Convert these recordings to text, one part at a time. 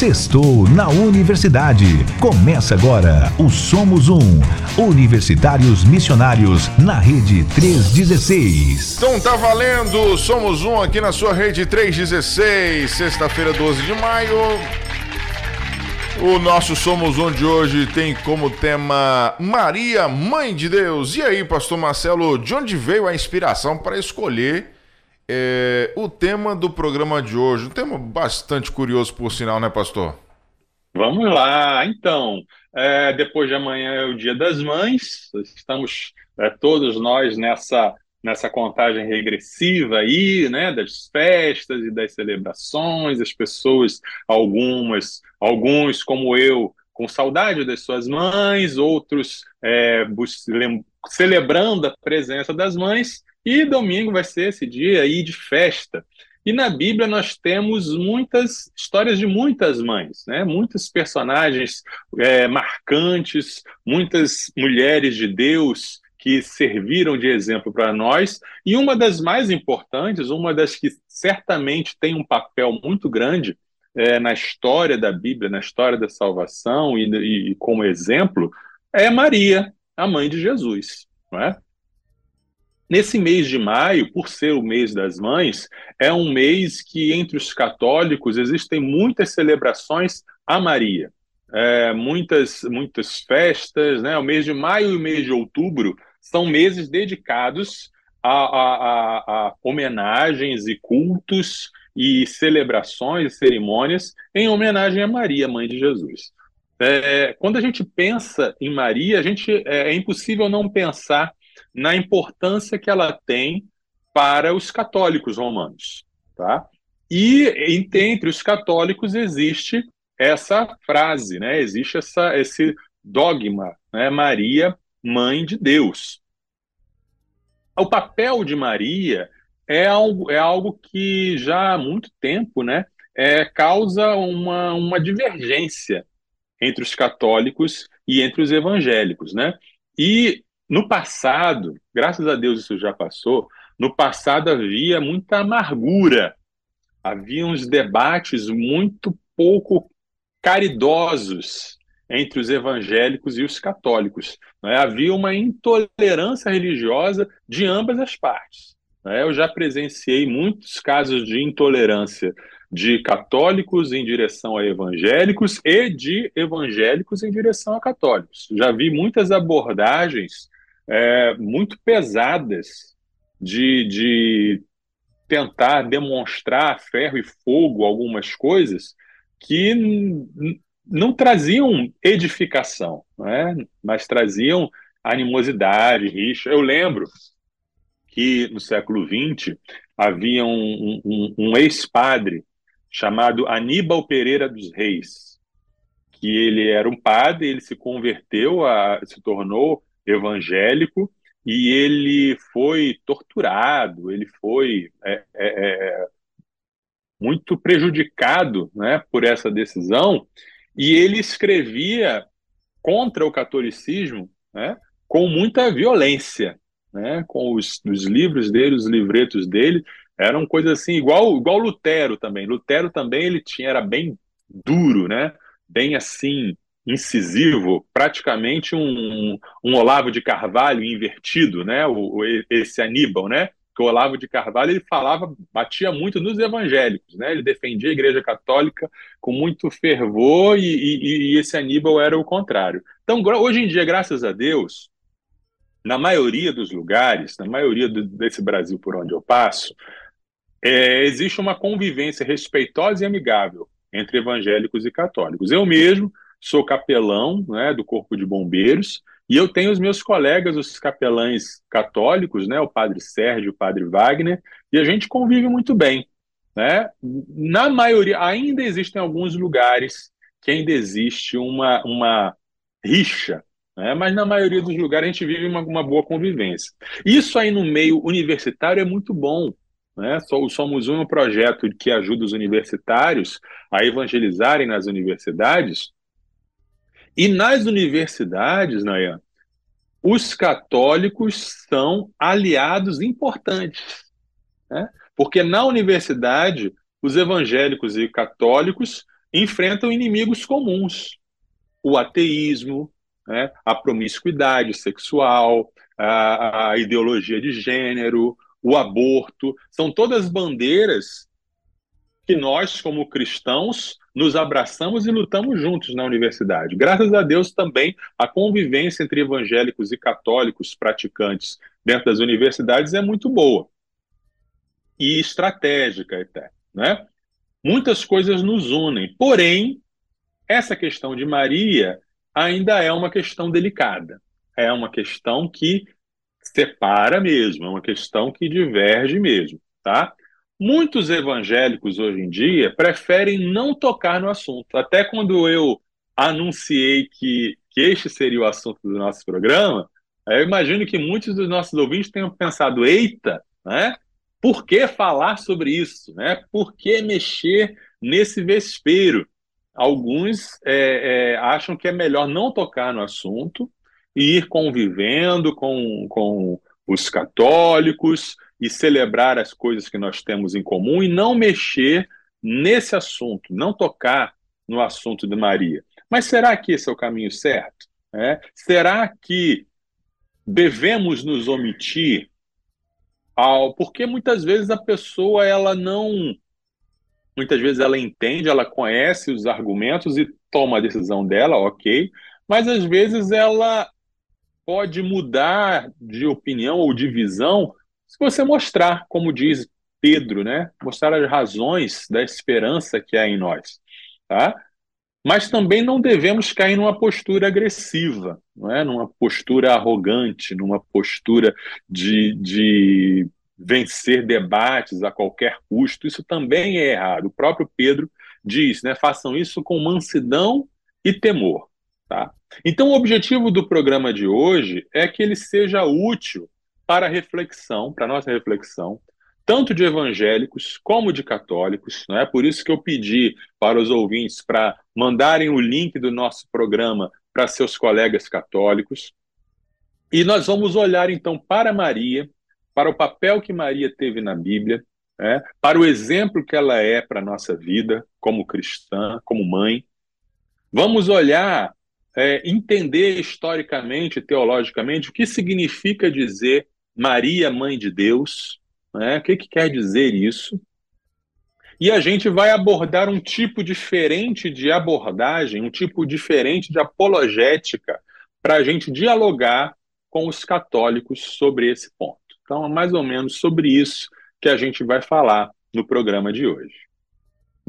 Sextou na Universidade. Começa agora o Somos Um. Universitários Missionários na Rede 316. Então tá valendo, Somos Um aqui na sua Rede 316. Sexta-feira, 12 de maio. O nosso Somos Um de hoje tem como tema Maria, Mãe de Deus. E aí, Pastor Marcelo, de onde veio a inspiração para escolher é, o tema do programa de hoje, um tema bastante curioso, por sinal, né, pastor? Vamos lá. Então, é, depois de amanhã é o Dia das Mães, estamos é, todos nós nessa, nessa contagem regressiva aí, né, das festas e das celebrações, as pessoas, algumas, alguns como eu, com saudade das suas mães, outros é, celebrando a presença das mães, e domingo vai ser esse dia aí de festa. E na Bíblia nós temos muitas histórias de muitas mães, né? muitos personagens é, marcantes, muitas mulheres de Deus que serviram de exemplo para nós. E uma das mais importantes, uma das que certamente tem um papel muito grande é, na história da Bíblia, na história da salvação e, e como exemplo, é Maria, a mãe de Jesus. Não é? Nesse mês de maio, por ser o mês das mães, é um mês que entre os católicos existem muitas celebrações a Maria, é, muitas, muitas festas. Né? O mês de maio e o mês de outubro são meses dedicados a, a, a, a homenagens e cultos e celebrações e cerimônias em homenagem a Maria, mãe de Jesus. É, quando a gente pensa em Maria, a gente é, é impossível não pensar na importância que ela tem para os católicos romanos. Tá? E entre os católicos existe essa frase, né? existe essa, esse dogma, né? Maria, mãe de Deus. O papel de Maria é algo, é algo que já há muito tempo né, é, causa uma, uma divergência entre os católicos e entre os evangélicos. Né? E no passado, graças a Deus isso já passou, no passado havia muita amargura, havia uns debates muito pouco caridosos entre os evangélicos e os católicos. Né? Havia uma intolerância religiosa de ambas as partes. Né? Eu já presenciei muitos casos de intolerância de católicos em direção a evangélicos e de evangélicos em direção a católicos. Já vi muitas abordagens é, muito pesadas de, de tentar demonstrar ferro e fogo algumas coisas que não traziam edificação, né? mas traziam animosidade, rixa. Eu lembro que no século XX havia um, um, um ex-padre chamado Aníbal Pereira dos Reis, que ele era um padre, ele se converteu, a, se tornou evangélico e ele foi torturado, ele foi é, é, é, muito prejudicado né, por essa decisão, e ele escrevia contra o catolicismo né, com muita violência, né, com os, os livros dele, os livretos dele, eram coisas assim, igual, igual Lutero também. Lutero também ele tinha, era bem duro, né, bem assim, incisivo, praticamente um, um Olavo de Carvalho invertido, né? O, esse Aníbal, né? Que o Olavo de Carvalho ele falava, batia muito nos evangélicos, né? Ele defendia a Igreja Católica com muito fervor e, e, e esse Aníbal era o contrário. Então, hoje em dia, graças a Deus, na maioria dos lugares, na maioria do, desse Brasil por onde eu passo, é, existe uma convivência respeitosa e amigável entre evangélicos e católicos. Eu mesmo sou capelão né, do Corpo de Bombeiros, e eu tenho os meus colegas, os capelães católicos, né, o padre Sérgio, o padre Wagner, e a gente convive muito bem. Né? Na maioria, ainda existem alguns lugares que ainda existe uma, uma rixa, né? mas na maioria dos lugares a gente vive uma, uma boa convivência. Isso aí no meio universitário é muito bom. Né? O Somos Um é um projeto que ajuda os universitários a evangelizarem nas universidades, e nas universidades, Nayan, os católicos são aliados importantes. Né? Porque na universidade, os evangélicos e católicos enfrentam inimigos comuns: o ateísmo, né, a promiscuidade sexual, a, a ideologia de gênero, o aborto. São todas bandeiras que nós, como cristãos, nos abraçamos e lutamos juntos na universidade. Graças a Deus também a convivência entre evangélicos e católicos praticantes dentro das universidades é muito boa e estratégica até, né? Muitas coisas nos unem, porém essa questão de Maria ainda é uma questão delicada. É uma questão que separa mesmo, é uma questão que diverge mesmo, tá? Muitos evangélicos hoje em dia preferem não tocar no assunto. Até quando eu anunciei que, que este seria o assunto do nosso programa, eu imagino que muitos dos nossos ouvintes tenham pensado: eita, né? Por que falar sobre isso? Né? Por que mexer nesse vespeiro? Alguns é, é, acham que é melhor não tocar no assunto e ir convivendo com, com os católicos e celebrar as coisas que nós temos em comum e não mexer nesse assunto, não tocar no assunto de Maria. Mas será que esse é o caminho certo? É? Será que devemos nos omitir ao porque muitas vezes a pessoa ela não muitas vezes ela entende, ela conhece os argumentos e toma a decisão dela, ok, mas às vezes ela pode mudar de opinião ou de visão se você mostrar, como diz Pedro, né? Mostrar as razões da esperança que há em nós, tá? Mas também não devemos cair numa postura agressiva, não é? numa postura arrogante, numa postura de, de vencer debates a qualquer custo. Isso também é errado. O próprio Pedro diz, né? Façam isso com mansidão e temor. Tá? Então, o objetivo do programa de hoje é que ele seja útil para a reflexão, para a nossa reflexão, tanto de evangélicos como de católicos. Não é por isso que eu pedi para os ouvintes para mandarem o link do nosso programa para seus colegas católicos. E nós vamos olhar então para Maria, para o papel que Maria teve na Bíblia, é, para o exemplo que ela é para a nossa vida como cristã, como mãe. Vamos olhar é, entender historicamente, teologicamente, o que significa dizer Maria, mãe de Deus, né? o que, que quer dizer isso? E a gente vai abordar um tipo diferente de abordagem, um tipo diferente de apologética, para a gente dialogar com os católicos sobre esse ponto. Então, é mais ou menos sobre isso que a gente vai falar no programa de hoje.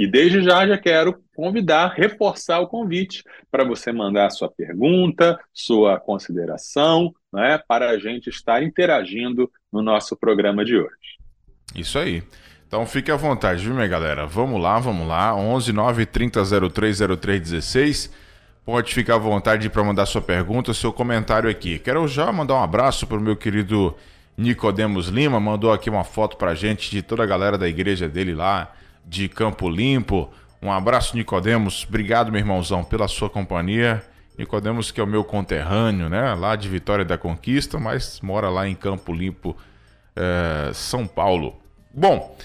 E desde já já quero convidar, reforçar o convite para você mandar sua pergunta, sua consideração, né, para a gente estar interagindo no nosso programa de hoje. Isso aí. Então fique à vontade, viu, minha galera? Vamos lá, vamos lá. 11 9 30 03 03 16. Pode ficar à vontade para mandar sua pergunta, seu comentário aqui. Quero já mandar um abraço para o meu querido Nicodemos Lima, mandou aqui uma foto para gente de toda a galera da igreja dele lá de Campo Limpo. Um abraço, Nicodemos. Obrigado, meu irmãozão, pela sua companhia. Nicodemos, que é o meu conterrâneo, né? Lá de Vitória da Conquista, mas mora lá em Campo Limpo, é, São Paulo. Bom,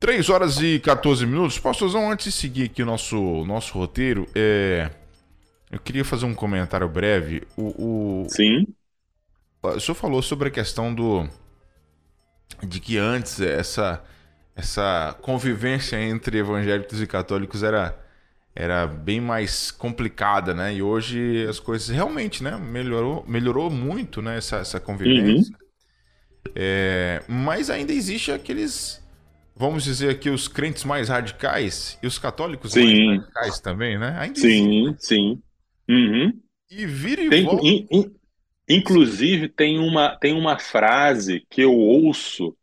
3 horas e 14 minutos. Pastorzão, antes de seguir aqui o nosso, nosso roteiro, é, eu queria fazer um comentário breve. O, o, Sim. O senhor falou sobre a questão do. de que antes essa essa convivência entre evangélicos e católicos era, era bem mais complicada, né? E hoje as coisas realmente, né? Melhorou, melhorou muito, né? Essa, essa convivência. Uhum. É, mas ainda existe aqueles, vamos dizer aqui, os crentes mais radicais e os católicos sim. mais radicais também, né? Ainda sim, existe. sim. Uhum. E vira e tem, volta... in, in, inclusive tem uma, tem uma frase que eu ouço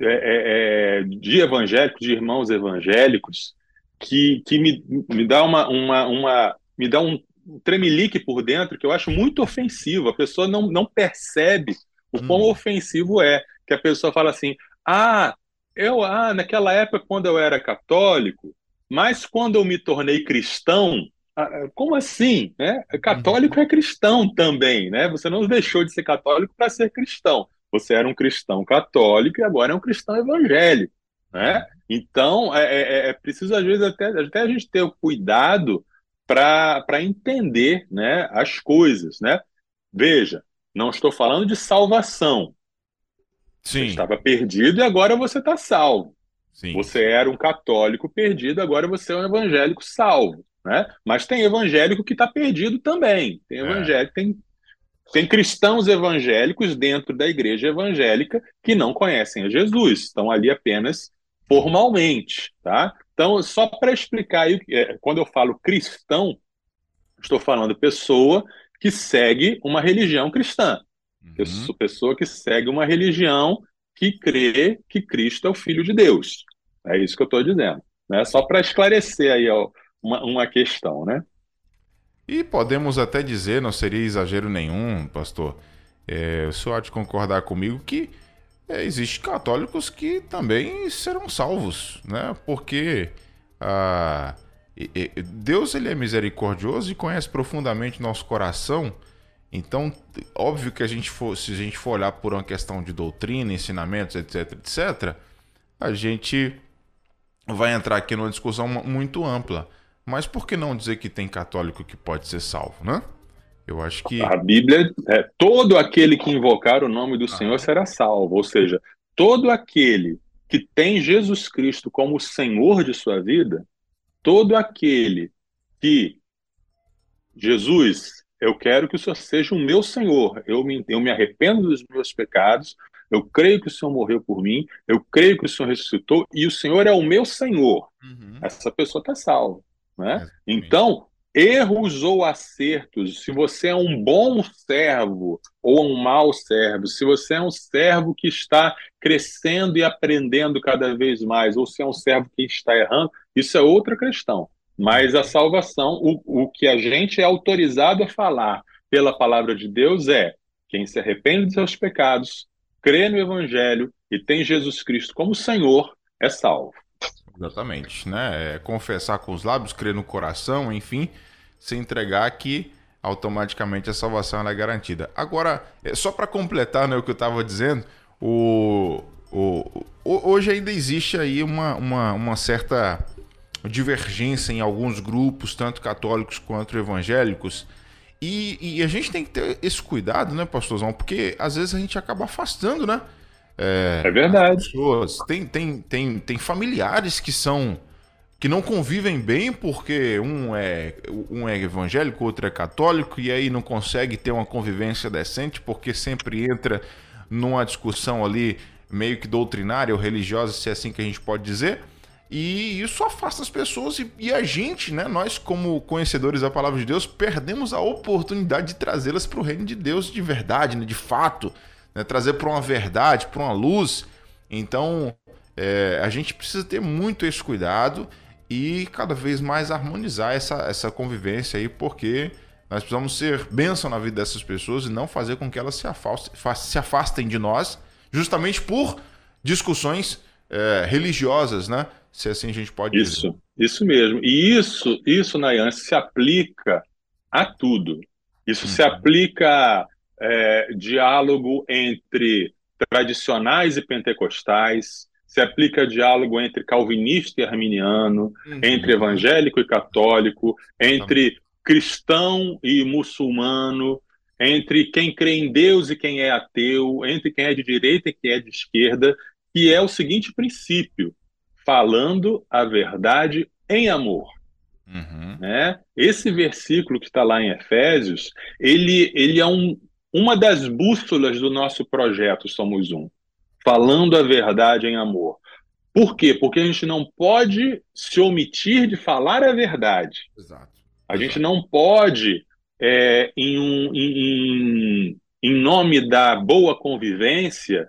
é, é, é, de evangélicos, de irmãos evangélicos, que, que me, me dá uma, uma, uma me dá um tremelique por dentro que eu acho muito ofensivo. A pessoa não, não percebe o hum. quão ofensivo é. Que a pessoa fala assim: ah, eu, ah, naquela época, quando eu era católico, mas quando eu me tornei cristão, ah, como assim? Né? Católico uhum. é cristão também, né? Você não deixou de ser católico para ser cristão. Você era um cristão católico e agora é um cristão evangélico, né? Então, é, é, é, é preciso, às vezes, até, até a gente ter o cuidado para entender né, as coisas. Né? Veja, não estou falando de salvação. Sim. Você estava perdido e agora você está salvo. Sim. Você era um católico perdido, agora você é um evangélico salvo. Né? Mas tem evangélico que está perdido também. Tem é. evangélico, tem, tem cristãos evangélicos dentro da igreja evangélica que não conhecem a Jesus, estão ali apenas formalmente. Tá? Então, só para explicar aí, é, quando eu falo cristão, estou falando pessoa que segue uma religião cristã. Uhum. Pessoa que segue uma religião que crê que Cristo é o Filho de Deus. É isso que eu estou dizendo. Né? Só para esclarecer aí ó, uma, uma questão, né? E podemos até dizer, não seria exagero nenhum, pastor, é, o senhor há de concordar comigo que é, existem católicos que também serão salvos, né? Porque ah, Deus ele é misericordioso e conhece profundamente nosso coração. Então, óbvio que a gente for, se a gente for olhar por uma questão de doutrina, ensinamentos, etc, etc, a gente vai entrar aqui numa discussão muito ampla. Mas por que não dizer que tem católico que pode ser salvo, né? Eu acho que. A Bíblia é todo aquele que invocar o nome do ah. Senhor será salvo. Ou seja, todo aquele que tem Jesus Cristo como Senhor de sua vida, todo aquele que Jesus, eu quero que o Senhor seja o meu Senhor. Eu me, eu me arrependo dos meus pecados. Eu creio que o Senhor morreu por mim. Eu creio que o Senhor ressuscitou e o Senhor é o meu Senhor. Uhum. Essa pessoa está salva. Né? Então, erros ou acertos, se você é um bom servo ou um mau servo, se você é um servo que está crescendo e aprendendo cada vez mais, ou se é um servo que está errando, isso é outra questão. Mas a salvação, o, o que a gente é autorizado a falar pela palavra de Deus é quem se arrepende dos seus pecados, crê no Evangelho e tem Jesus Cristo como Senhor, é salvo. Exatamente, né? É confessar com os lábios, crer no coração, enfim, se entregar que automaticamente a salvação é garantida. Agora, é, só para completar né, o que eu estava dizendo, o, o, hoje ainda existe aí uma, uma, uma certa divergência em alguns grupos, tanto católicos quanto evangélicos, e, e, a gente tem que ter esse cuidado, né, pastorzão? Porque às vezes a gente acaba afastando, né? É, é verdade. Pessoas. Tem, tem, tem, tem familiares que são que não convivem bem porque um é um é evangélico, outro é católico e aí não consegue ter uma convivência decente porque sempre entra numa discussão ali meio que doutrinária ou religiosa, se é assim que a gente pode dizer. E isso afasta as pessoas e, e a gente, né, nós como conhecedores da palavra de Deus, perdemos a oportunidade de trazê-las para o reino de Deus de verdade, né, de fato né, trazer para uma verdade, para uma luz. Então, é, a gente precisa ter muito esse cuidado e cada vez mais harmonizar essa, essa convivência aí, porque nós precisamos ser bênção na vida dessas pessoas e não fazer com que elas se afastem, se afastem de nós, justamente por discussões é, religiosas, né? Se assim a gente pode isso, dizer. Isso mesmo. E isso, isso, Nayan, se aplica a tudo. Isso se uhum. aplica é, diálogo entre tradicionais e pentecostais, se aplica diálogo entre calvinista e arminiano, uhum. entre evangélico e católico, entre cristão e muçulmano, entre quem crê em Deus e quem é ateu, entre quem é de direita e quem é de esquerda, que é o seguinte princípio: falando a verdade em amor. Uhum. Né? Esse versículo que está lá em Efésios, ele, ele é um, uma das bússolas do nosso projeto Somos Um, falando a verdade em amor. Por quê? Porque a gente não pode se omitir de falar a verdade. Exato. A Exato. gente não pode, é, em, um, em, em nome da boa convivência,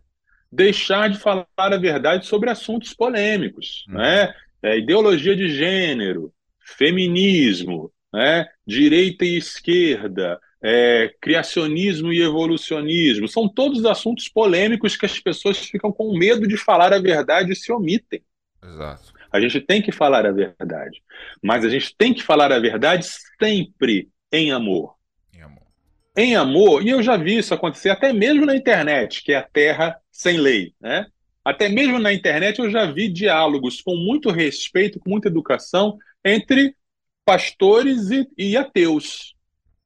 deixar de falar a verdade sobre assuntos polêmicos, hum. né? É, ideologia de gênero, feminismo, né? direita e esquerda, é, criacionismo e evolucionismo. São todos assuntos polêmicos que as pessoas ficam com medo de falar a verdade e se omitem. Exato. A gente tem que falar a verdade, mas a gente tem que falar a verdade sempre em amor. Em amor. Em amor, e eu já vi isso acontecer até mesmo na internet, que é a terra sem lei, né? Até mesmo na internet eu já vi diálogos com muito respeito, com muita educação entre pastores e, e ateus.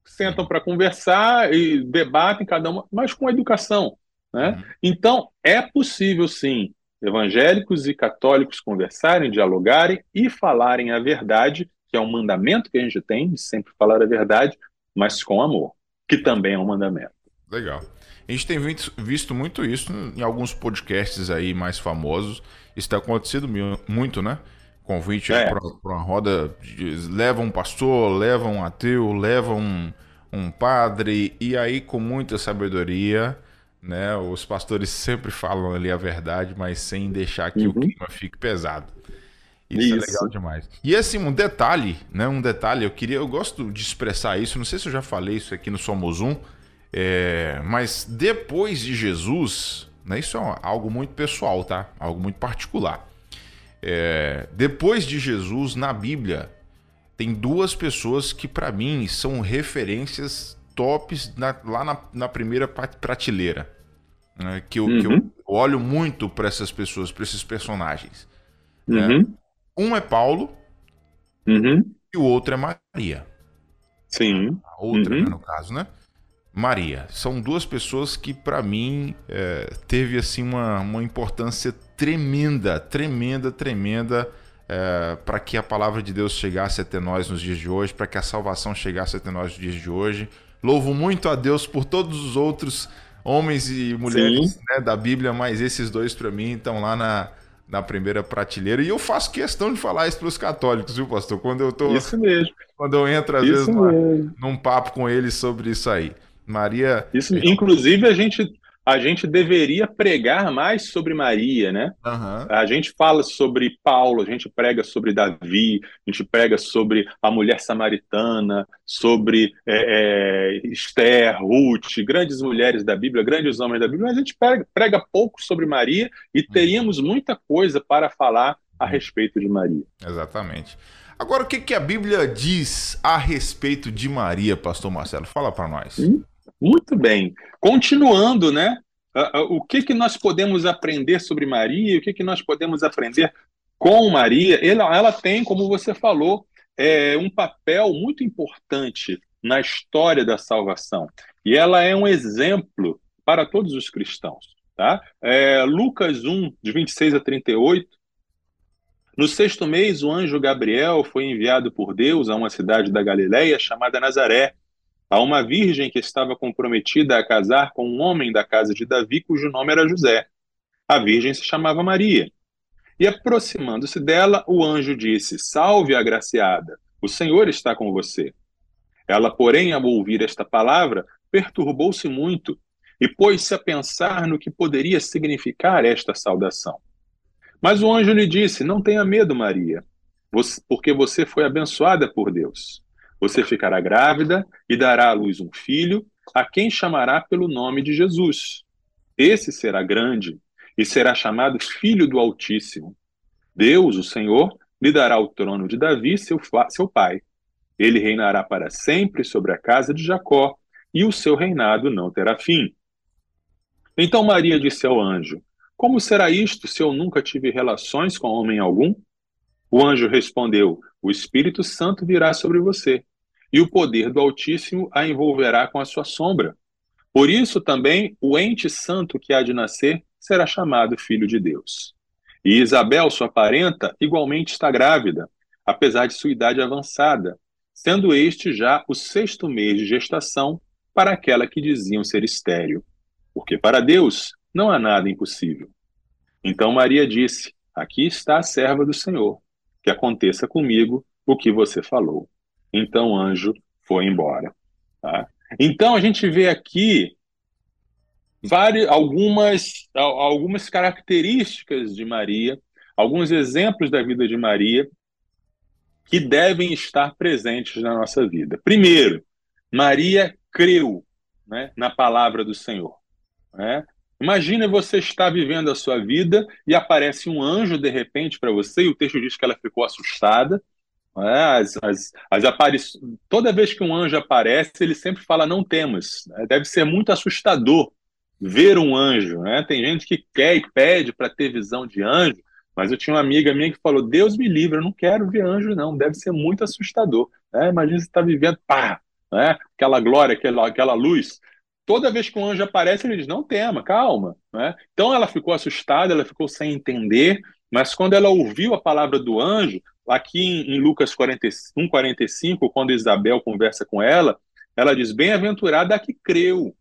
Sentam para conversar e debatem cada um, mas com educação. Né? Uhum. Então, é possível sim evangélicos e católicos conversarem, dialogarem e falarem a verdade, que é um mandamento que a gente tem de sempre falar a verdade, mas com amor, que também é um mandamento. Legal. A gente tem visto muito isso em alguns podcasts aí mais famosos. Isso tem acontecido muito, né? Convite é. para uma roda. De, leva um pastor, leva um ateu, leva um, um padre, e aí com muita sabedoria, né? Os pastores sempre falam ali a verdade, mas sem deixar que uhum. o clima fique pesado. Isso, isso, é legal demais. E assim, um detalhe, né? Um detalhe, eu queria, eu gosto de expressar isso, não sei se eu já falei isso aqui no Somos Um, é, mas depois de Jesus, né, isso é algo muito pessoal, tá? Algo muito particular. É, depois de Jesus, na Bíblia, tem duas pessoas que para mim são referências tops na, lá na, na, primeira prateleira. Né, que, eu, uhum. que, eu, olho muito para essas pessoas, para esses personagens. Né? Uhum. Né? Um é Paulo uhum. e o outro é Maria. Sim. A outra, né, no caso, né? Maria. São duas pessoas que, para mim, é, teve assim uma, uma importância tremenda, tremenda, tremenda é, para que a palavra de Deus chegasse até nós nos dias de hoje, para que a salvação chegasse até nós nos dias de hoje. Louvo muito a Deus por todos os outros homens e mulheres né, da Bíblia, mas esses dois, para mim, estão lá na, na primeira prateleira. E eu faço questão de falar isso para os católicos, viu, pastor? Quando eu tô. Isso mesmo. Quando eu entro, às isso vezes, numa, num papo com eles sobre isso aí. Maria. Isso, inclusive, a gente, a gente deveria pregar mais sobre Maria, né? Uhum. A gente fala sobre Paulo, a gente prega sobre Davi, a gente prega sobre a mulher samaritana, sobre é, é, Esther, Ruth, grandes mulheres da Bíblia, grandes homens da Bíblia, mas a gente prega, prega pouco sobre Maria e uhum. teríamos muita coisa para falar a respeito de Maria. Exatamente. Agora, o que, que a Bíblia diz a respeito de Maria, Pastor Marcelo? Fala para nós. Hum? Muito bem. Continuando, né? O que, que nós podemos aprender sobre Maria? O que, que nós podemos aprender com Maria? Ela, ela tem, como você falou, é, um papel muito importante na história da salvação. E ela é um exemplo para todos os cristãos. Tá? É, Lucas 1, de 26 a 38. No sexto mês, o anjo Gabriel foi enviado por Deus a uma cidade da Galiléia chamada Nazaré a uma virgem que estava comprometida a casar com um homem da casa de Davi, cujo nome era José. A virgem se chamava Maria. E aproximando-se dela, o anjo disse: Salve, agraciada, o Senhor está com você. Ela, porém, ao ouvir esta palavra, perturbou-se muito e pôs-se a pensar no que poderia significar esta saudação. Mas o anjo lhe disse: Não tenha medo, Maria, porque você foi abençoada por Deus. Você ficará grávida e dará à luz um filho, a quem chamará pelo nome de Jesus. Esse será grande e será chamado Filho do Altíssimo. Deus, o Senhor, lhe dará o trono de Davi, seu, seu pai. Ele reinará para sempre sobre a casa de Jacó, e o seu reinado não terá fim. Então Maria disse ao anjo: Como será isto se eu nunca tive relações com homem algum? O anjo respondeu: O Espírito Santo virá sobre você, e o poder do Altíssimo a envolverá com a sua sombra. Por isso também o ente santo que há de nascer será chamado Filho de Deus. E Isabel, sua parenta, igualmente está grávida, apesar de sua idade avançada, sendo este já o sexto mês de gestação para aquela que diziam ser estéril. Porque para Deus não há nada impossível. Então Maria disse: Aqui está a serva do Senhor que aconteça comigo o que você falou. Então o anjo foi embora. Tá? Então a gente vê aqui várias, algumas, algumas características de Maria, alguns exemplos da vida de Maria que devem estar presentes na nossa vida. Primeiro, Maria creu né, na palavra do Senhor. Né? Imagina você estar vivendo a sua vida e aparece um anjo de repente para você, e o texto diz que ela ficou assustada. Né? As, as, as. Toda vez que um anjo aparece, ele sempre fala: Não temos. Deve ser muito assustador ver um anjo, né? Tem gente que quer e pede para ter visão de anjo, mas eu tinha uma amiga minha que falou: Deus me livre, eu não quero ver anjo, não, deve ser muito assustador. Né? Imagina você está vivendo, pá, né? aquela glória, aquela, aquela luz. Toda vez que um anjo aparece, ele diz: Não tema, calma. Né? Então ela ficou assustada, ela ficou sem entender, mas quando ela ouviu a palavra do anjo, aqui em, em Lucas 41, 45, quando Isabel conversa com ela, ela diz: Bem-aventurada a que creu,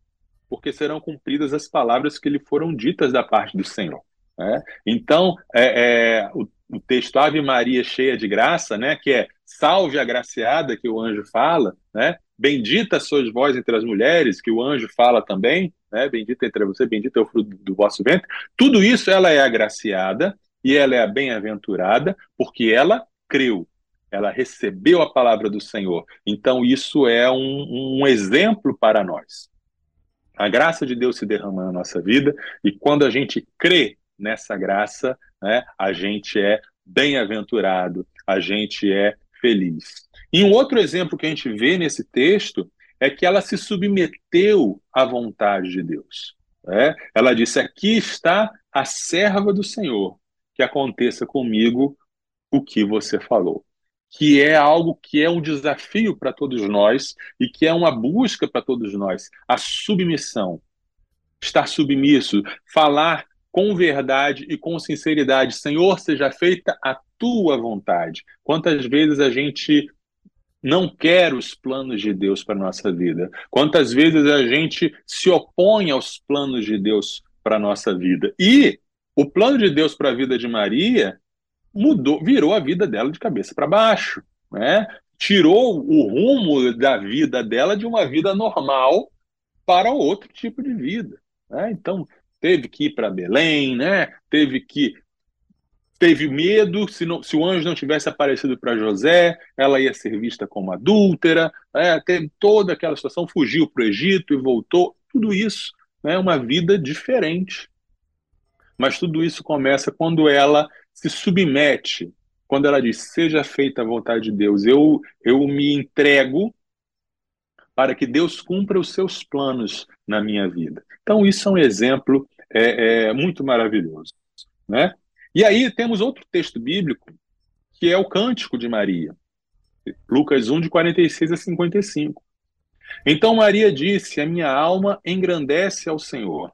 porque serão cumpridas as palavras que lhe foram ditas da parte do Senhor. Né? Então, é, é, o, o, texto Ave Maria cheia de graça, né, que é salve a agraciada que o anjo fala, né? Bendita sois vós entre as mulheres, que o anjo fala também, né? Bendita entre você, bendito é o fruto do vosso ventre. Tudo isso ela é agraciada e ela é bem-aventurada, porque ela creu, ela recebeu a palavra do Senhor. Então, isso é um, um exemplo para nós. A graça de Deus se derrama na nossa vida, e quando a gente crê nessa graça, né, a gente é bem-aventurado, a gente é feliz. E um outro exemplo que a gente vê nesse texto é que ela se submeteu à vontade de Deus. Né? Ela disse: Aqui está a serva do Senhor, que aconteça comigo o que você falou. Que é algo que é um desafio para todos nós e que é uma busca para todos nós. A submissão. Estar submisso, falar com verdade e com sinceridade. Senhor, seja feita a tua vontade. Quantas vezes a gente não quer os planos de Deus para a nossa vida? Quantas vezes a gente se opõe aos planos de Deus para a nossa vida? E o plano de Deus para a vida de Maria mudou, virou a vida dela de cabeça para baixo, né? Tirou o rumo da vida dela de uma vida normal para outro tipo de vida. Né? Então, teve que ir para Belém, né? Teve que teve medo, se, não, se o anjo não tivesse aparecido para José, ela ia ser vista como adúltera, né? teve toda aquela situação, fugiu para o Egito e voltou, tudo isso é né? uma vida diferente. Mas tudo isso começa quando ela se submete, quando ela diz: Seja feita a vontade de Deus, eu, eu me entrego para que Deus cumpra os seus planos na minha vida. Então, isso é um exemplo é, é muito maravilhoso. Né? E aí temos outro texto bíblico, que é o Cântico de Maria, Lucas 1, de 46 a 55. Então Maria disse: A minha alma engrandece ao Senhor,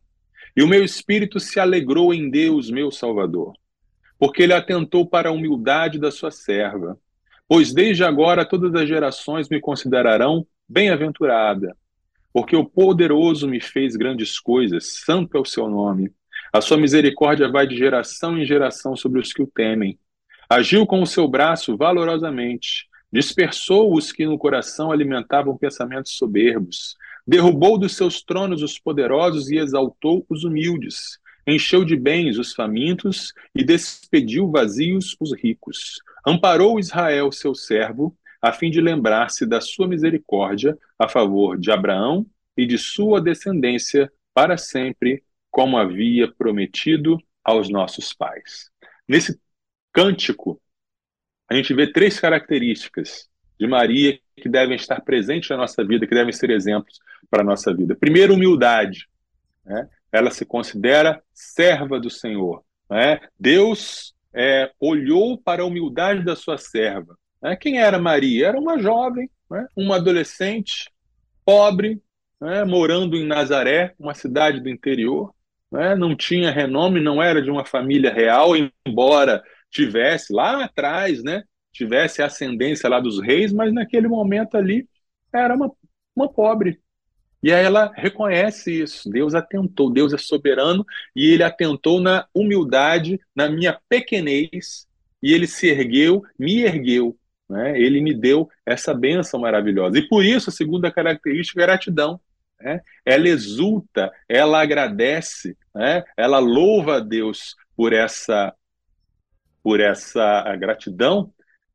e o meu espírito se alegrou em Deus, meu Salvador, porque ele atentou para a humildade da sua serva. Pois desde agora todas as gerações me considerarão bem-aventurada, porque o poderoso me fez grandes coisas, santo é o seu nome. A sua misericórdia vai de geração em geração sobre os que o temem. Agiu com o seu braço valorosamente, dispersou os que no coração alimentavam pensamentos soberbos, derrubou dos seus tronos os poderosos e exaltou os humildes, encheu de bens os famintos e despediu vazios os ricos. Amparou Israel, seu servo, a fim de lembrar-se da sua misericórdia a favor de Abraão e de sua descendência para sempre, como havia prometido aos nossos pais. Nesse cântico, a gente vê três características de Maria que devem estar presentes na nossa vida, que devem ser exemplos para a nossa vida. Primeiro, humildade. Né? Ela se considera serva do Senhor. Né? Deus é, olhou para a humildade da sua serva né? Quem era Maria? Era uma jovem, né? uma adolescente, pobre, né? morando em Nazaré, uma cidade do interior. Né? Não tinha renome, não era de uma família real, embora tivesse lá atrás, né? tivesse ascendência lá dos reis, mas naquele momento ali era uma, uma pobre. E aí ela reconhece isso. Deus atentou, Deus é soberano e ele atentou na humildade, na minha pequenez, e ele se ergueu, me ergueu né? Ele me deu essa benção maravilhosa. E por isso, a segunda característica é gratidão. Né? Ela exulta, ela agradece, né? ela louva a Deus por essa, por essa gratidão,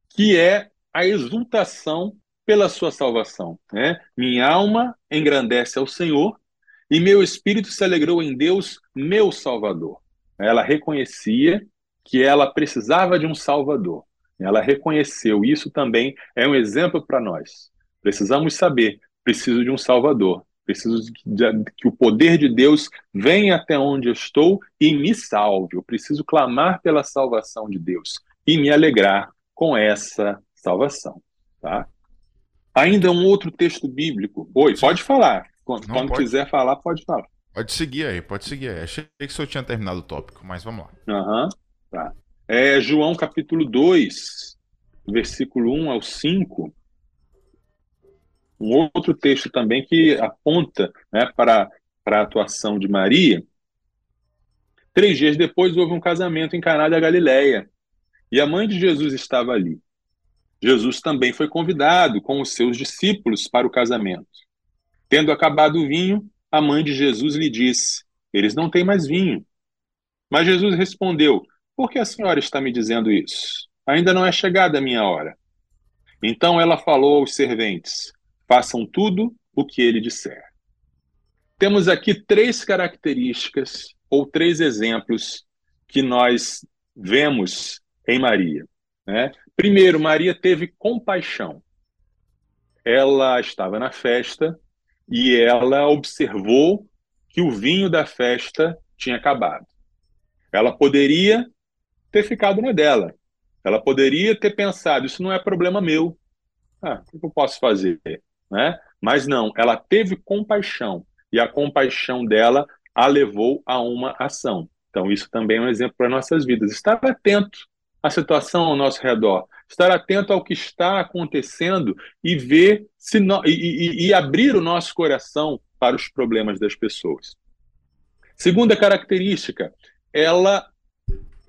que é a exultação pela sua salvação. Né? Minha alma engrandece ao Senhor e meu espírito se alegrou em Deus, meu Salvador. Ela reconhecia que ela precisava de um Salvador. Ela reconheceu. Isso também é um exemplo para nós. Precisamos saber, preciso de um Salvador. Preciso que o poder de Deus venha até onde eu estou e me salve. Eu preciso clamar pela salvação de Deus e me alegrar com essa salvação. Tá? Ainda um outro texto bíblico. Oi, pode falar. Quando, quando pode. quiser falar, pode falar. Pode seguir aí, pode seguir aí. Achei que o senhor tinha terminado o tópico, mas vamos lá. Uhum, tá. É João capítulo 2, versículo 1 ao 5. Um outro texto também que aponta né, para, para a atuação de Maria. Três dias depois houve um casamento em Caná da Galileia e a mãe de Jesus estava ali. Jesus também foi convidado com os seus discípulos para o casamento. Tendo acabado o vinho, a mãe de Jesus lhe disse: Eles não têm mais vinho. Mas Jesus respondeu: Por que a senhora está me dizendo isso? Ainda não é chegada a minha hora. Então ela falou aos serventes: Façam tudo o que ele disser. Temos aqui três características ou três exemplos que nós vemos em Maria. Né? Primeiro, Maria teve compaixão. Ela estava na festa e ela observou que o vinho da festa tinha acabado. Ela poderia ter ficado na dela. Ela poderia ter pensado: isso não é problema meu. Ah, o que eu posso fazer? Né? Mas não, ela teve compaixão e a compaixão dela a levou a uma ação. Então, isso também é um exemplo para nossas vidas. Estar atento à situação ao nosso redor, estar atento ao que está acontecendo e ver se no, e, e, e abrir o nosso coração para os problemas das pessoas. Segunda característica, ela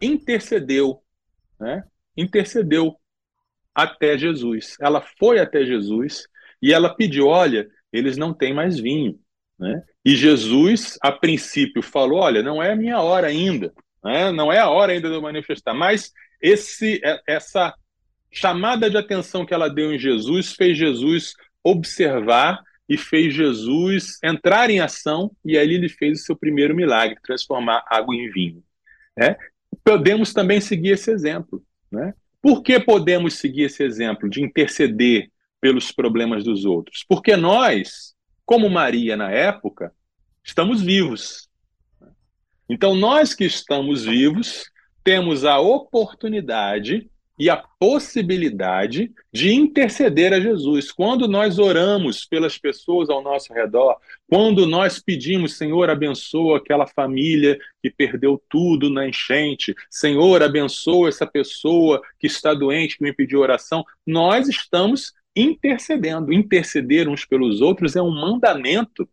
intercedeu, né? intercedeu até Jesus. Ela foi até Jesus e ela pediu: olha, eles não têm mais vinho. Né? E Jesus, a princípio, falou: olha, não é a minha hora ainda, né? não é a hora ainda de eu manifestar, mas esse, é, essa chamada de atenção que ela deu em Jesus fez Jesus observar e fez Jesus entrar em ação, e ali ele fez o seu primeiro milagre, transformar água em vinho. Né? Podemos também seguir esse exemplo. Né? Por que podemos seguir esse exemplo de interceder pelos problemas dos outros? Porque nós, como Maria na época, estamos vivos. Então, nós que estamos vivos, temos a oportunidade e a possibilidade de interceder a Jesus. Quando nós oramos pelas pessoas ao nosso redor, quando nós pedimos, Senhor, abençoa aquela família que perdeu tudo na enchente, Senhor, abençoa essa pessoa que está doente, que me pediu oração, nós estamos intercedendo. Interceder uns pelos outros é um mandamento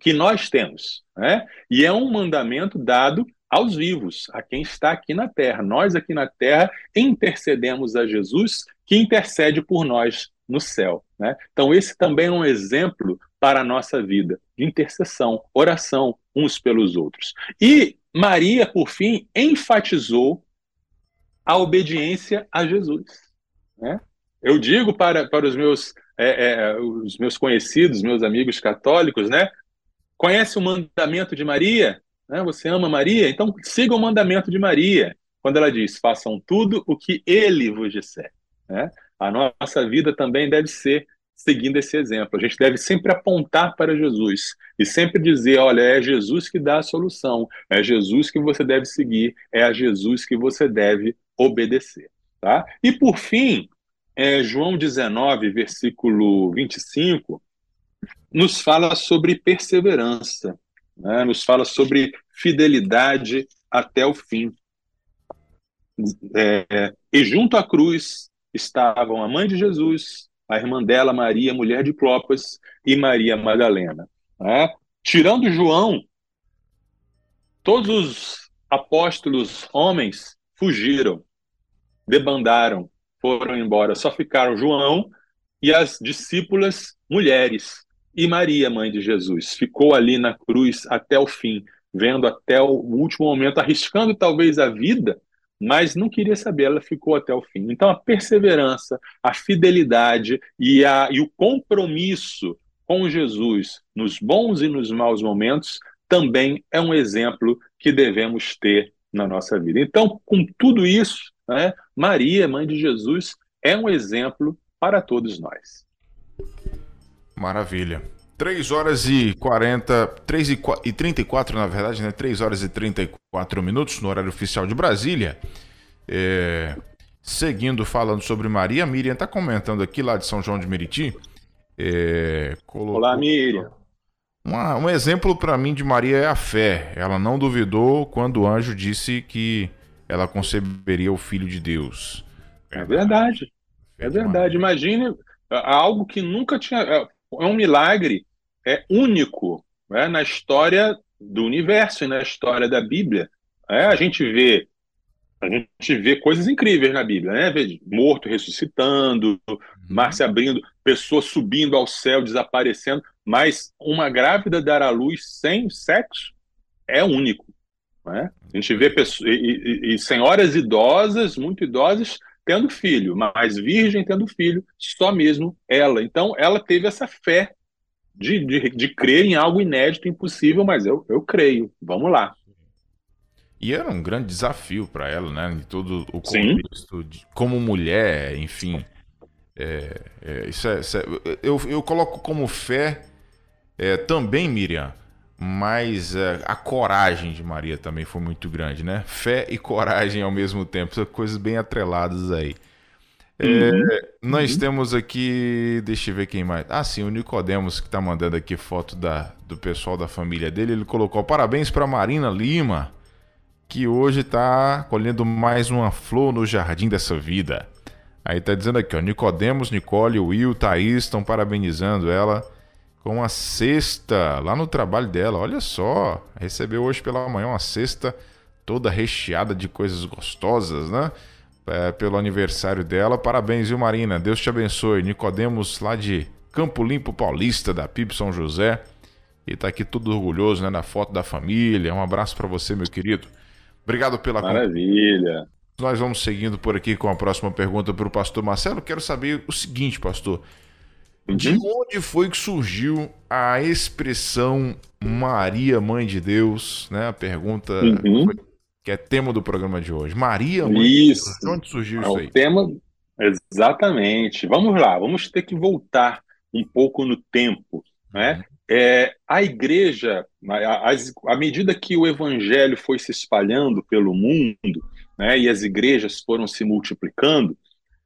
que nós temos, né? E é um mandamento dado aos vivos, a quem está aqui na terra. Nós aqui na terra intercedemos a Jesus, que intercede por nós no céu. Né? Então, esse também é um exemplo para a nossa vida de intercessão, oração uns pelos outros. E Maria, por fim, enfatizou a obediência a Jesus. Né? Eu digo para, para os, meus, é, é, os meus conhecidos, meus amigos católicos, né? Conhece o mandamento de Maria? Né? Você ama Maria? Então siga o mandamento de Maria, quando ela diz: façam tudo o que ele vos disser. Né? A nossa vida também deve ser seguindo esse exemplo. A gente deve sempre apontar para Jesus e sempre dizer: olha, é Jesus que dá a solução, é Jesus que você deve seguir, é a Jesus que você deve obedecer. Tá? E por fim, é, João 19, versículo 25, nos fala sobre perseverança né, nos fala sobre fidelidade até o fim. É, e junto à cruz estavam a mãe de Jesus, a irmã dela, Maria, mulher de Clopas, e Maria Madalena. Né? Tirando João, todos os apóstolos homens fugiram, debandaram, foram embora. Só ficaram João e as discípulas mulheres e Maria, mãe de Jesus, ficou ali na cruz até o fim, vendo até o último momento, arriscando talvez a vida, mas não queria saber, ela ficou até o fim. Então, a perseverança, a fidelidade e, a, e o compromisso com Jesus nos bons e nos maus momentos também é um exemplo que devemos ter na nossa vida. Então, com tudo isso, né, Maria, mãe de Jesus, é um exemplo para todos nós. Maravilha. 3 horas e 40, 3 e 34 na verdade, né? 3 horas e 34 minutos no horário oficial de Brasília. É, seguindo falando sobre Maria, Miriam está comentando aqui lá de São João de Meriti. É, colocou... Olá, Miriam. Uma, um exemplo para mim de Maria é a fé. Ela não duvidou quando o anjo disse que ela conceberia o filho de Deus. É verdade. É verdade. Imagine algo que nunca tinha é um milagre é único né, na história do universo e na história da Bíblia. É, a gente vê a gente vê coisas incríveis na Bíblia, né? Vê morto ressuscitando, uhum. mar se abrindo, pessoas subindo ao céu, desaparecendo, mas uma grávida dar à luz sem sexo é único. Né? A gente vê pessoas, e, e, e senhoras idosas, muito idosas, tendo filho, mas virgem tendo filho, só mesmo ela. Então, ela teve essa fé de, de, de crer em algo inédito, impossível, mas eu, eu creio. Vamos lá. E era um grande desafio para ela, né? Em todo o contexto, de, como mulher, enfim. É, é, isso, é, isso é, eu, eu coloco como fé é, também, Miriam, mas é, a coragem de Maria também foi muito grande, né? Fé e coragem ao mesmo tempo, são coisas bem atreladas aí. É, uhum. Nós uhum. temos aqui, deixa eu ver quem mais. Ah, sim, o Nicodemos que tá mandando aqui foto da, do pessoal da família dele. Ele colocou parabéns para Marina Lima, que hoje tá colhendo mais uma flor no jardim dessa vida. Aí tá dizendo aqui, ó, Nicodemos, Nicole, Will, Thaís estão parabenizando ela com a cesta lá no trabalho dela. Olha só, recebeu hoje pela manhã uma cesta toda recheada de coisas gostosas, né? É, pelo aniversário dela. Parabéns, viu, Marina? Deus te abençoe. Nicodemos lá de Campo Limpo Paulista, da PIB São José. E tá aqui todo orgulhoso, né? Na foto da família. Um abraço para você, meu querido. Obrigado pela Maravilha. Nós vamos seguindo por aqui com a próxima pergunta para o pastor Marcelo. Quero saber o seguinte, pastor. Uhum. De onde foi que surgiu a expressão Maria, Mãe de Deus? Né? A pergunta uhum. que é tema do programa de hoje. Maria, Mãe isso. de Deus. De onde surgiu é isso aí? tema... Exatamente. Vamos lá, vamos ter que voltar um pouco no tempo. Né? Uhum. É, a igreja, à medida que o evangelho foi se espalhando pelo mundo, né, e as igrejas foram se multiplicando,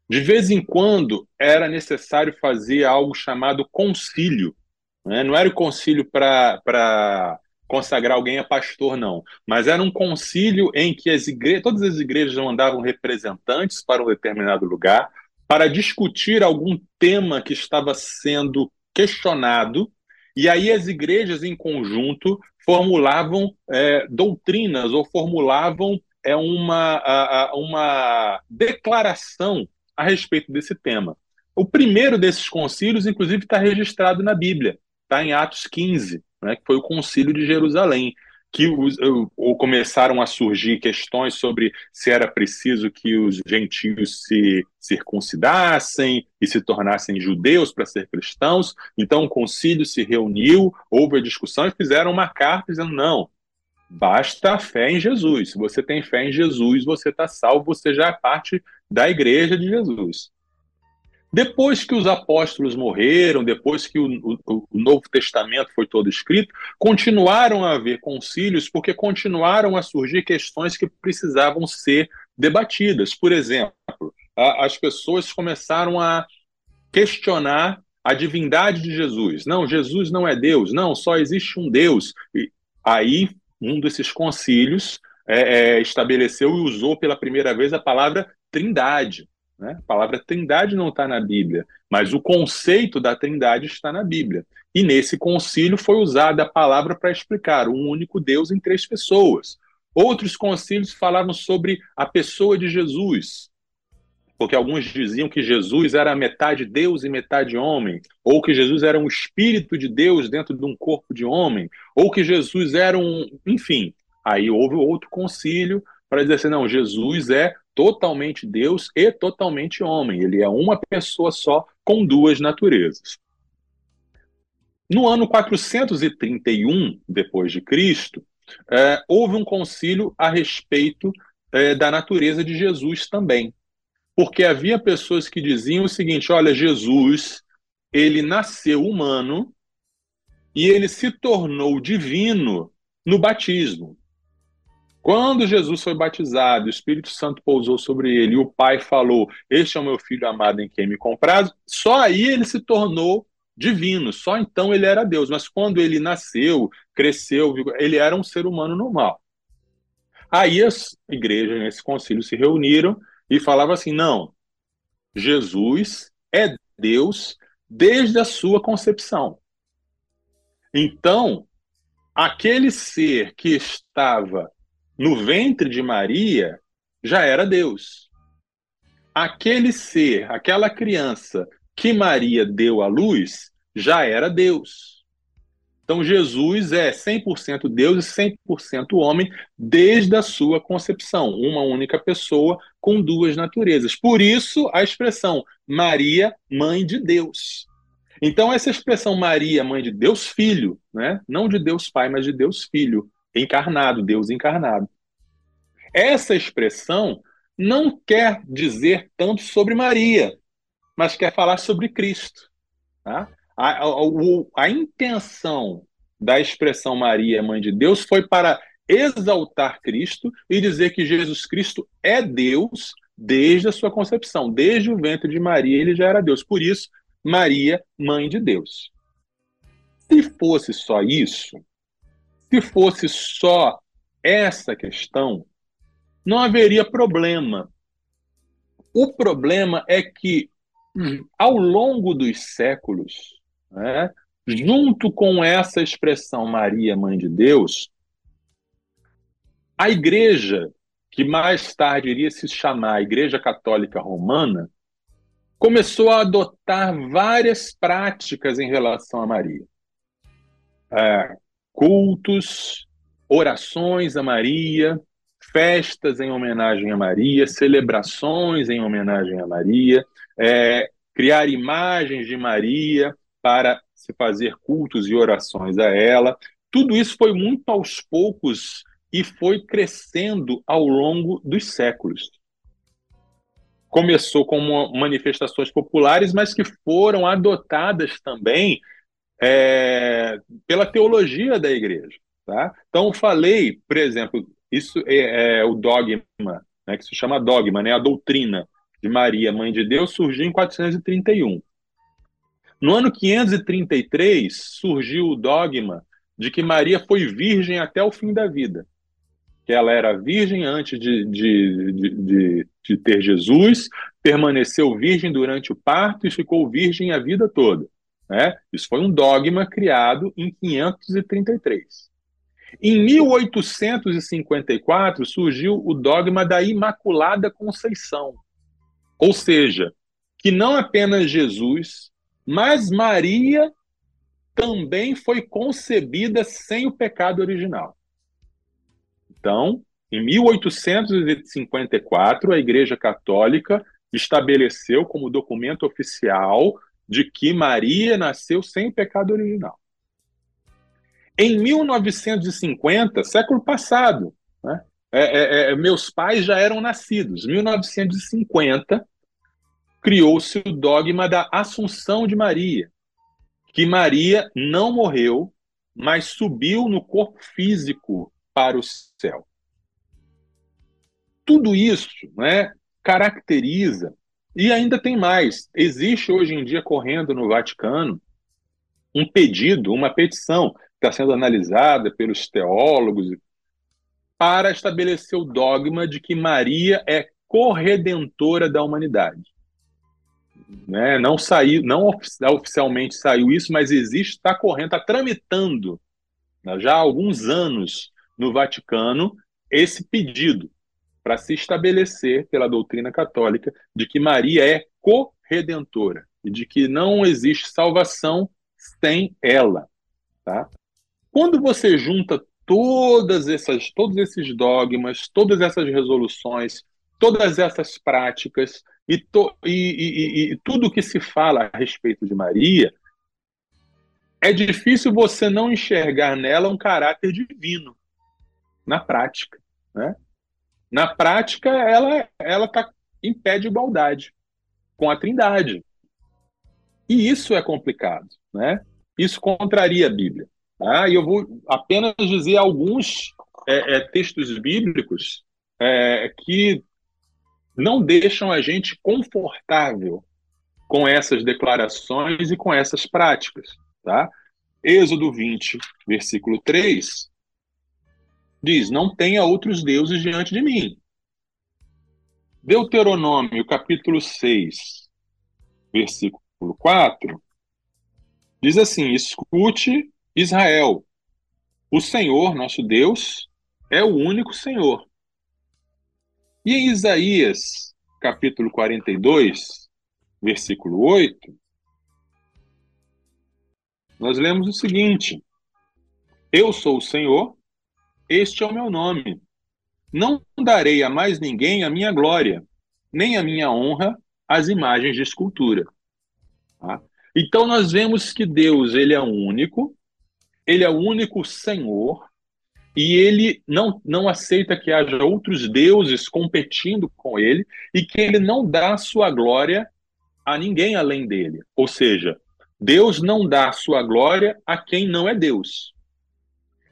de vez em quando era necessário fazer algo chamado concílio. Né? Não era o concílio para consagrar alguém a pastor, não. Mas era um concílio em que as igrejas, todas as igrejas mandavam representantes para um determinado lugar para discutir algum tema que estava sendo questionado. E aí as igrejas, em conjunto, formulavam é, doutrinas ou formulavam é, uma, uma declaração a respeito desse tema. O primeiro desses concílios, inclusive, está registrado na Bíblia, está em Atos 15, né, que foi o concílio de Jerusalém, que os, ou começaram a surgir questões sobre se era preciso que os gentios se circuncidassem e se tornassem judeus para ser cristãos. Então o concílio se reuniu, houve a discussão e fizeram uma carta dizendo: não, basta a fé em Jesus. Se você tem fé em Jesus, você está salvo, você já é parte da igreja de Jesus. Depois que os apóstolos morreram, depois que o, o, o, Novo Testamento foi todo escrito, continuaram a haver concílios porque continuaram a surgir questões que precisavam ser debatidas. Por exemplo, a, as pessoas começaram a questionar a divindade de Jesus. Não, Jesus não é Deus. Não, só existe um Deus. E aí, um desses concílios é, é, estabeleceu e usou pela primeira vez a palavra trindade. Né? A palavra trindade não está na Bíblia, mas o conceito da trindade está na Bíblia. E nesse concílio foi usada a palavra para explicar um único Deus em três pessoas. Outros concílios falavam sobre a pessoa de Jesus, porque alguns diziam que Jesus era metade Deus e metade homem, ou que Jesus era um espírito de Deus dentro de um corpo de homem, ou que Jesus era um. Enfim, aí houve outro concílio para dizer assim: não, Jesus é totalmente Deus e totalmente homem. Ele é uma pessoa só com duas naturezas. No ano 431 depois de Cristo, é, houve um concílio a respeito é, da natureza de Jesus também, porque havia pessoas que diziam o seguinte: olha, Jesus ele nasceu humano e ele se tornou divino no batismo. Quando Jesus foi batizado, o Espírito Santo pousou sobre ele e o Pai falou: Este é o meu filho amado em quem me compraz, só aí ele se tornou divino, só então ele era Deus. Mas quando ele nasceu, cresceu, ele era um ser humano normal. Aí as igrejas nesse concílio se reuniram e falavam assim: não, Jesus é Deus desde a sua concepção. Então, aquele ser que estava no ventre de Maria já era Deus. Aquele ser, aquela criança que Maria deu à luz já era Deus. Então Jesus é 100% Deus e 100% homem desde a sua concepção, uma única pessoa com duas naturezas. Por isso a expressão Maria, mãe de Deus. Então, essa expressão Maria, mãe de Deus Filho, né? não de Deus Pai, mas de Deus Filho, encarnado, Deus encarnado. Essa expressão não quer dizer tanto sobre Maria, mas quer falar sobre Cristo. Tá? A, a, a intenção da expressão Maria, mãe de Deus, foi para exaltar Cristo e dizer que Jesus Cristo é Deus desde a sua concepção, desde o ventre de Maria, ele já era Deus. Por isso, Maria, mãe de Deus. Se fosse só isso, se fosse só essa questão, não haveria problema. O problema é que, ao longo dos séculos, né, junto com essa expressão Maria, Mãe de Deus, a igreja, que mais tarde iria se chamar Igreja Católica Romana, começou a adotar várias práticas em relação a Maria. É, cultos, orações a Maria, festas em homenagem a Maria, celebrações em homenagem a Maria, é, criar imagens de Maria para se fazer cultos e orações a ela. Tudo isso foi muito aos poucos e foi crescendo ao longo dos séculos começou como manifestações populares, mas que foram adotadas também é, pela teologia da igreja. Tá? Então, falei, por exemplo, isso é, é o dogma, né, que se chama dogma, né, a doutrina de Maria, Mãe de Deus, surgiu em 431. No ano 533, surgiu o dogma de que Maria foi virgem até o fim da vida que ela era virgem antes de, de, de, de, ter Jesus, permaneceu virgem durante o parto e ficou virgem a vida toda. Né? Isso foi um dogma criado em 533. Em 1854 surgiu o dogma da Imaculada Conceição, ou seja, que não apenas Jesus, mas Maria também foi concebida sem o pecado original. Então, em 1854, a Igreja Católica estabeleceu como documento oficial de que Maria nasceu sem pecado original. Em 1950, século passado, né, é, é, é, meus pais já eram nascidos. Em 1950, criou-se o dogma da Assunção de Maria, que Maria não morreu, mas subiu no corpo físico para o céu. Tudo isso né, caracteriza, e ainda tem mais: existe hoje em dia correndo no Vaticano um pedido, uma petição, que está sendo analisada pelos teólogos, para estabelecer o dogma de que Maria é corredentora da humanidade. Né? Não saiu, não oficialmente saiu isso, mas existe, está correndo, está tramitando né, já há alguns anos no Vaticano esse pedido para se estabelecer pela doutrina católica de que Maria é corredentora e de que não existe salvação sem ela, tá? Quando você junta todas essas, todos esses dogmas, todas essas resoluções, todas essas práticas e, to, e, e, e tudo que se fala a respeito de Maria, é difícil você não enxergar nela um caráter divino na prática. Né? Na prática, ela ela está em pé de igualdade com a Trindade. E isso é complicado, né? isso contraria a Bíblia. Tá? E eu vou apenas dizer alguns é, é, textos bíblicos é, que não deixam a gente confortável com essas declarações e com essas práticas. Tá? Êxodo 20, versículo 3, diz: Não tenha outros deuses diante de mim. Deuteronômio, capítulo 6, versículo 4, diz assim: Escute, Israel, o Senhor, nosso Deus, é o único Senhor. E em Isaías, capítulo 42, versículo 8, nós lemos o seguinte: Eu sou o Senhor, este é o meu nome. Não darei a mais ninguém a minha glória, nem a minha honra às imagens de escultura. Tá? Então nós vemos que Deus ele é único, ele é o único Senhor, e ele não, não aceita que haja outros deuses competindo com ele, e que ele não dá sua glória a ninguém além dele. Ou seja, Deus não dá sua glória a quem não é Deus.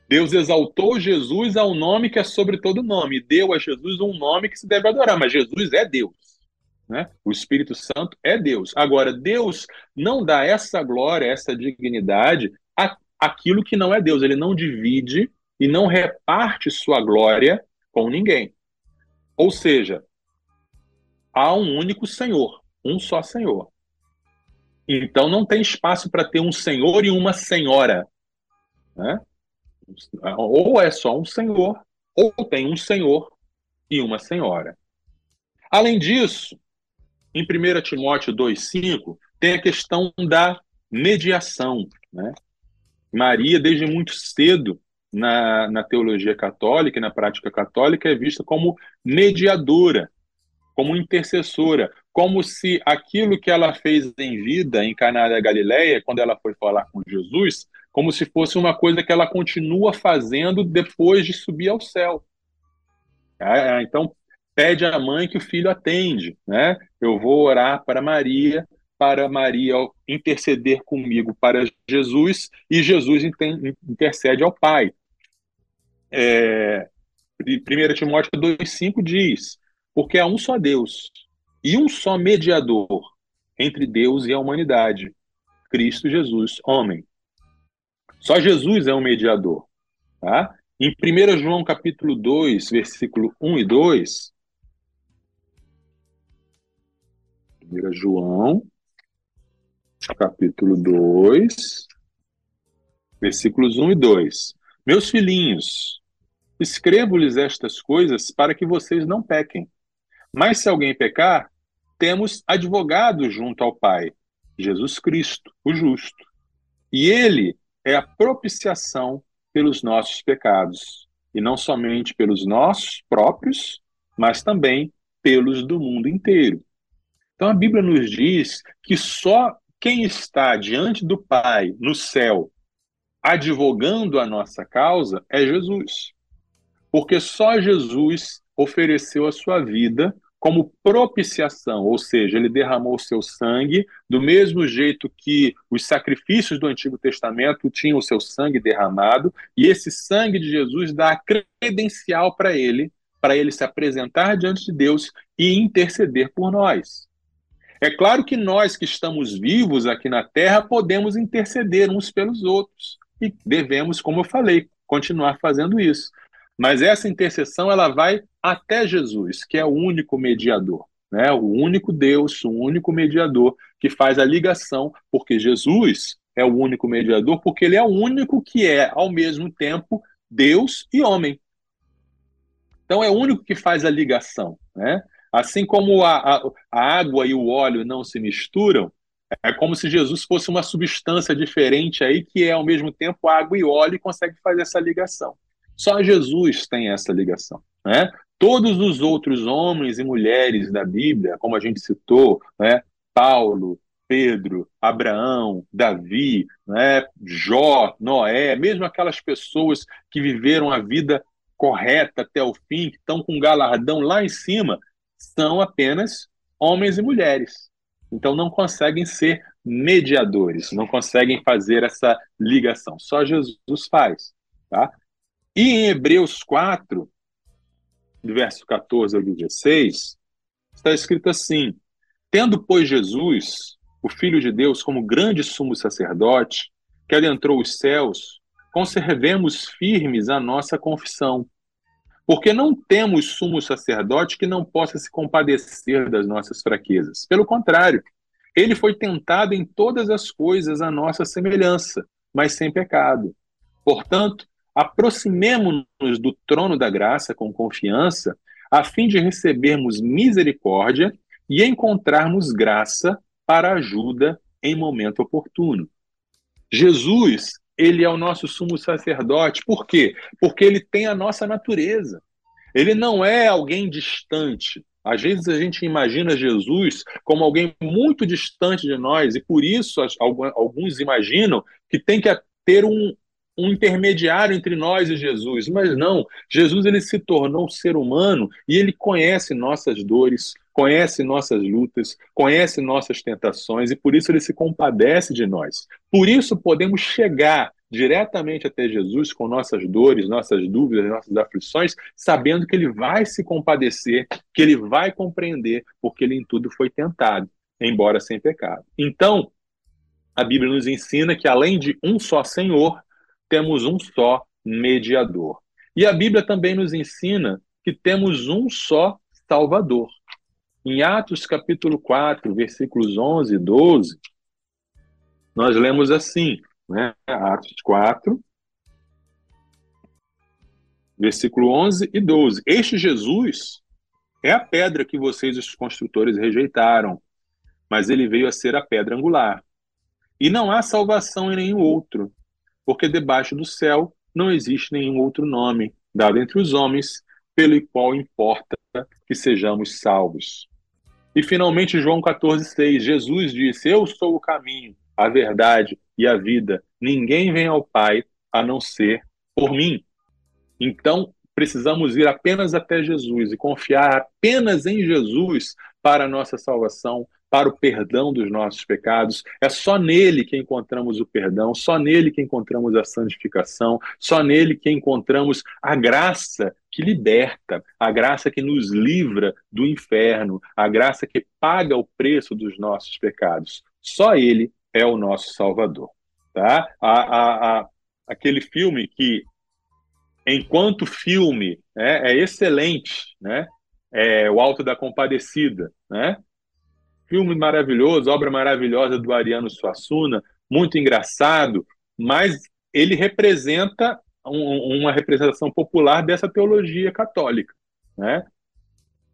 Deus exaltou Jesus ao nome que é sobre todo nome, deu a Jesus um nome que se deve adorar, mas Jesus é Deus. Né? O Espírito Santo é Deus. Agora, Deus não dá essa glória, essa dignidade a aquilo que não é Deus. Ele não divide e não reparte sua glória com ninguém. Ou seja, há um único Senhor, um só Senhor. Então não tem espaço para ter um senhor e uma senhora. Né? Ou é só um senhor, ou tem um senhor e uma senhora. Além disso, em 1 Timóteo 2,5, tem a questão da mediação. Né? Maria, desde muito cedo, na, na teologia católica e na prática católica, é vista como mediadora, como intercessora, como se aquilo que ela fez em vida em Caná da Galileia, quando ela foi falar com Jesus, como se fosse uma coisa que ela continua fazendo depois de subir ao céu. É, então, pede à mãe que o filho atende, né? Eu vou orar para Maria, para Maria interceder comigo para Jesus e Jesus intercede ao Pai. É, 1 Timóteo 2,5 diz: Porque há um só Deus e um só mediador entre Deus e a humanidade, Cristo Jesus, homem. Só Jesus é um mediador. Tá? Em 1 João capítulo 2, versículo 1 e 2, 1 João capítulo 2, versículos 1 e 2. Meus filhinhos, escrevo-lhes estas coisas para que vocês não pequem. Mas se alguém pecar, temos advogado junto ao Pai, Jesus Cristo, o justo. E ele é a propiciação pelos nossos pecados, e não somente pelos nossos próprios, mas também pelos do mundo inteiro. Então a Bíblia nos diz que só quem está diante do Pai no céu, advogando a nossa causa, é Jesus. Porque só Jesus ofereceu a sua vida como propiciação, ou seja, ele derramou seu sangue, do mesmo jeito que os sacrifícios do Antigo Testamento tinham o seu sangue derramado, e esse sangue de Jesus dá credencial para ele, para ele se apresentar diante de Deus e interceder por nós. É claro que nós que estamos vivos aqui na Terra podemos interceder uns pelos outros e devemos, como eu falei, continuar fazendo isso. Mas essa intercessão ela vai até Jesus, que é o único mediador, né? O único Deus, o único mediador que faz a ligação, porque Jesus é o único mediador, porque ele é o único que é ao mesmo tempo Deus e homem. Então é o único que faz a ligação, né? Assim como a, a, a água e o óleo não se misturam, é como se Jesus fosse uma substância diferente aí que é ao mesmo tempo água e óleo e consegue fazer essa ligação. Só Jesus tem essa ligação. Né? Todos os outros homens e mulheres da Bíblia, como a gente citou, né? Paulo, Pedro, Abraão, Davi, né? Jó, Noé, mesmo aquelas pessoas que viveram a vida correta até o fim, que estão com galardão lá em cima, são apenas homens e mulheres. Então não conseguem ser mediadores, não conseguem fazer essa ligação. Só Jesus faz. Tá? E em Hebreus 4, do verso 14 ao 16, está escrito assim: Tendo, pois, Jesus, o Filho de Deus, como grande sumo sacerdote, que adentrou os céus, conservemos firmes a nossa confissão. Porque não temos sumo sacerdote que não possa se compadecer das nossas fraquezas. Pelo contrário, ele foi tentado em todas as coisas à nossa semelhança, mas sem pecado. Portanto, aproximemo-nos do trono da graça com confiança, a fim de recebermos misericórdia e encontrarmos graça para ajuda em momento oportuno. Jesus, ele é o nosso sumo sacerdote. Por quê? Porque ele tem a nossa natureza. Ele não é alguém distante. Às vezes a gente imagina Jesus como alguém muito distante de nós, e por isso alguns imaginam que tem que ter um, um intermediário entre nós e Jesus, mas não. Jesus ele se tornou um ser humano e ele conhece nossas dores, conhece nossas lutas, conhece nossas tentações e por isso ele se compadece de nós. Por isso podemos chegar diretamente até Jesus com nossas dores, nossas dúvidas, nossas aflições, sabendo que ele vai se compadecer, que ele vai compreender, porque ele em tudo foi tentado, embora sem pecado. Então, a Bíblia nos ensina que além de um só Senhor, temos um só mediador. E a Bíblia também nos ensina que temos um só Salvador. Em Atos capítulo 4, versículos 11 e 12, nós lemos assim, né? Atos 4, versículo 11 e 12. Este Jesus é a pedra que vocês, os construtores, rejeitaram, mas ele veio a ser a pedra angular. E não há salvação em nenhum outro, porque debaixo do céu não existe nenhum outro nome dado entre os homens pelo qual importa que sejamos salvos. E finalmente, João 14,6, Jesus disse: Eu sou o caminho, a verdade e a vida. Ninguém vem ao Pai a não ser por mim. Então, precisamos ir apenas até Jesus e confiar apenas em Jesus para a nossa salvação, para o perdão dos nossos pecados. É só nele que encontramos o perdão, só nele que encontramos a santificação, só nele que encontramos a graça que liberta, a graça que nos livra do inferno, a graça que paga o preço dos nossos pecados. Só ele é o nosso Salvador. Tá? A, a, a, aquele filme que, enquanto filme, é, é excelente, né? É o Alto da Compadecida, né? Filme maravilhoso, obra maravilhosa do Ariano Suassuna, muito engraçado, mas ele representa um, uma representação popular dessa teologia católica, né?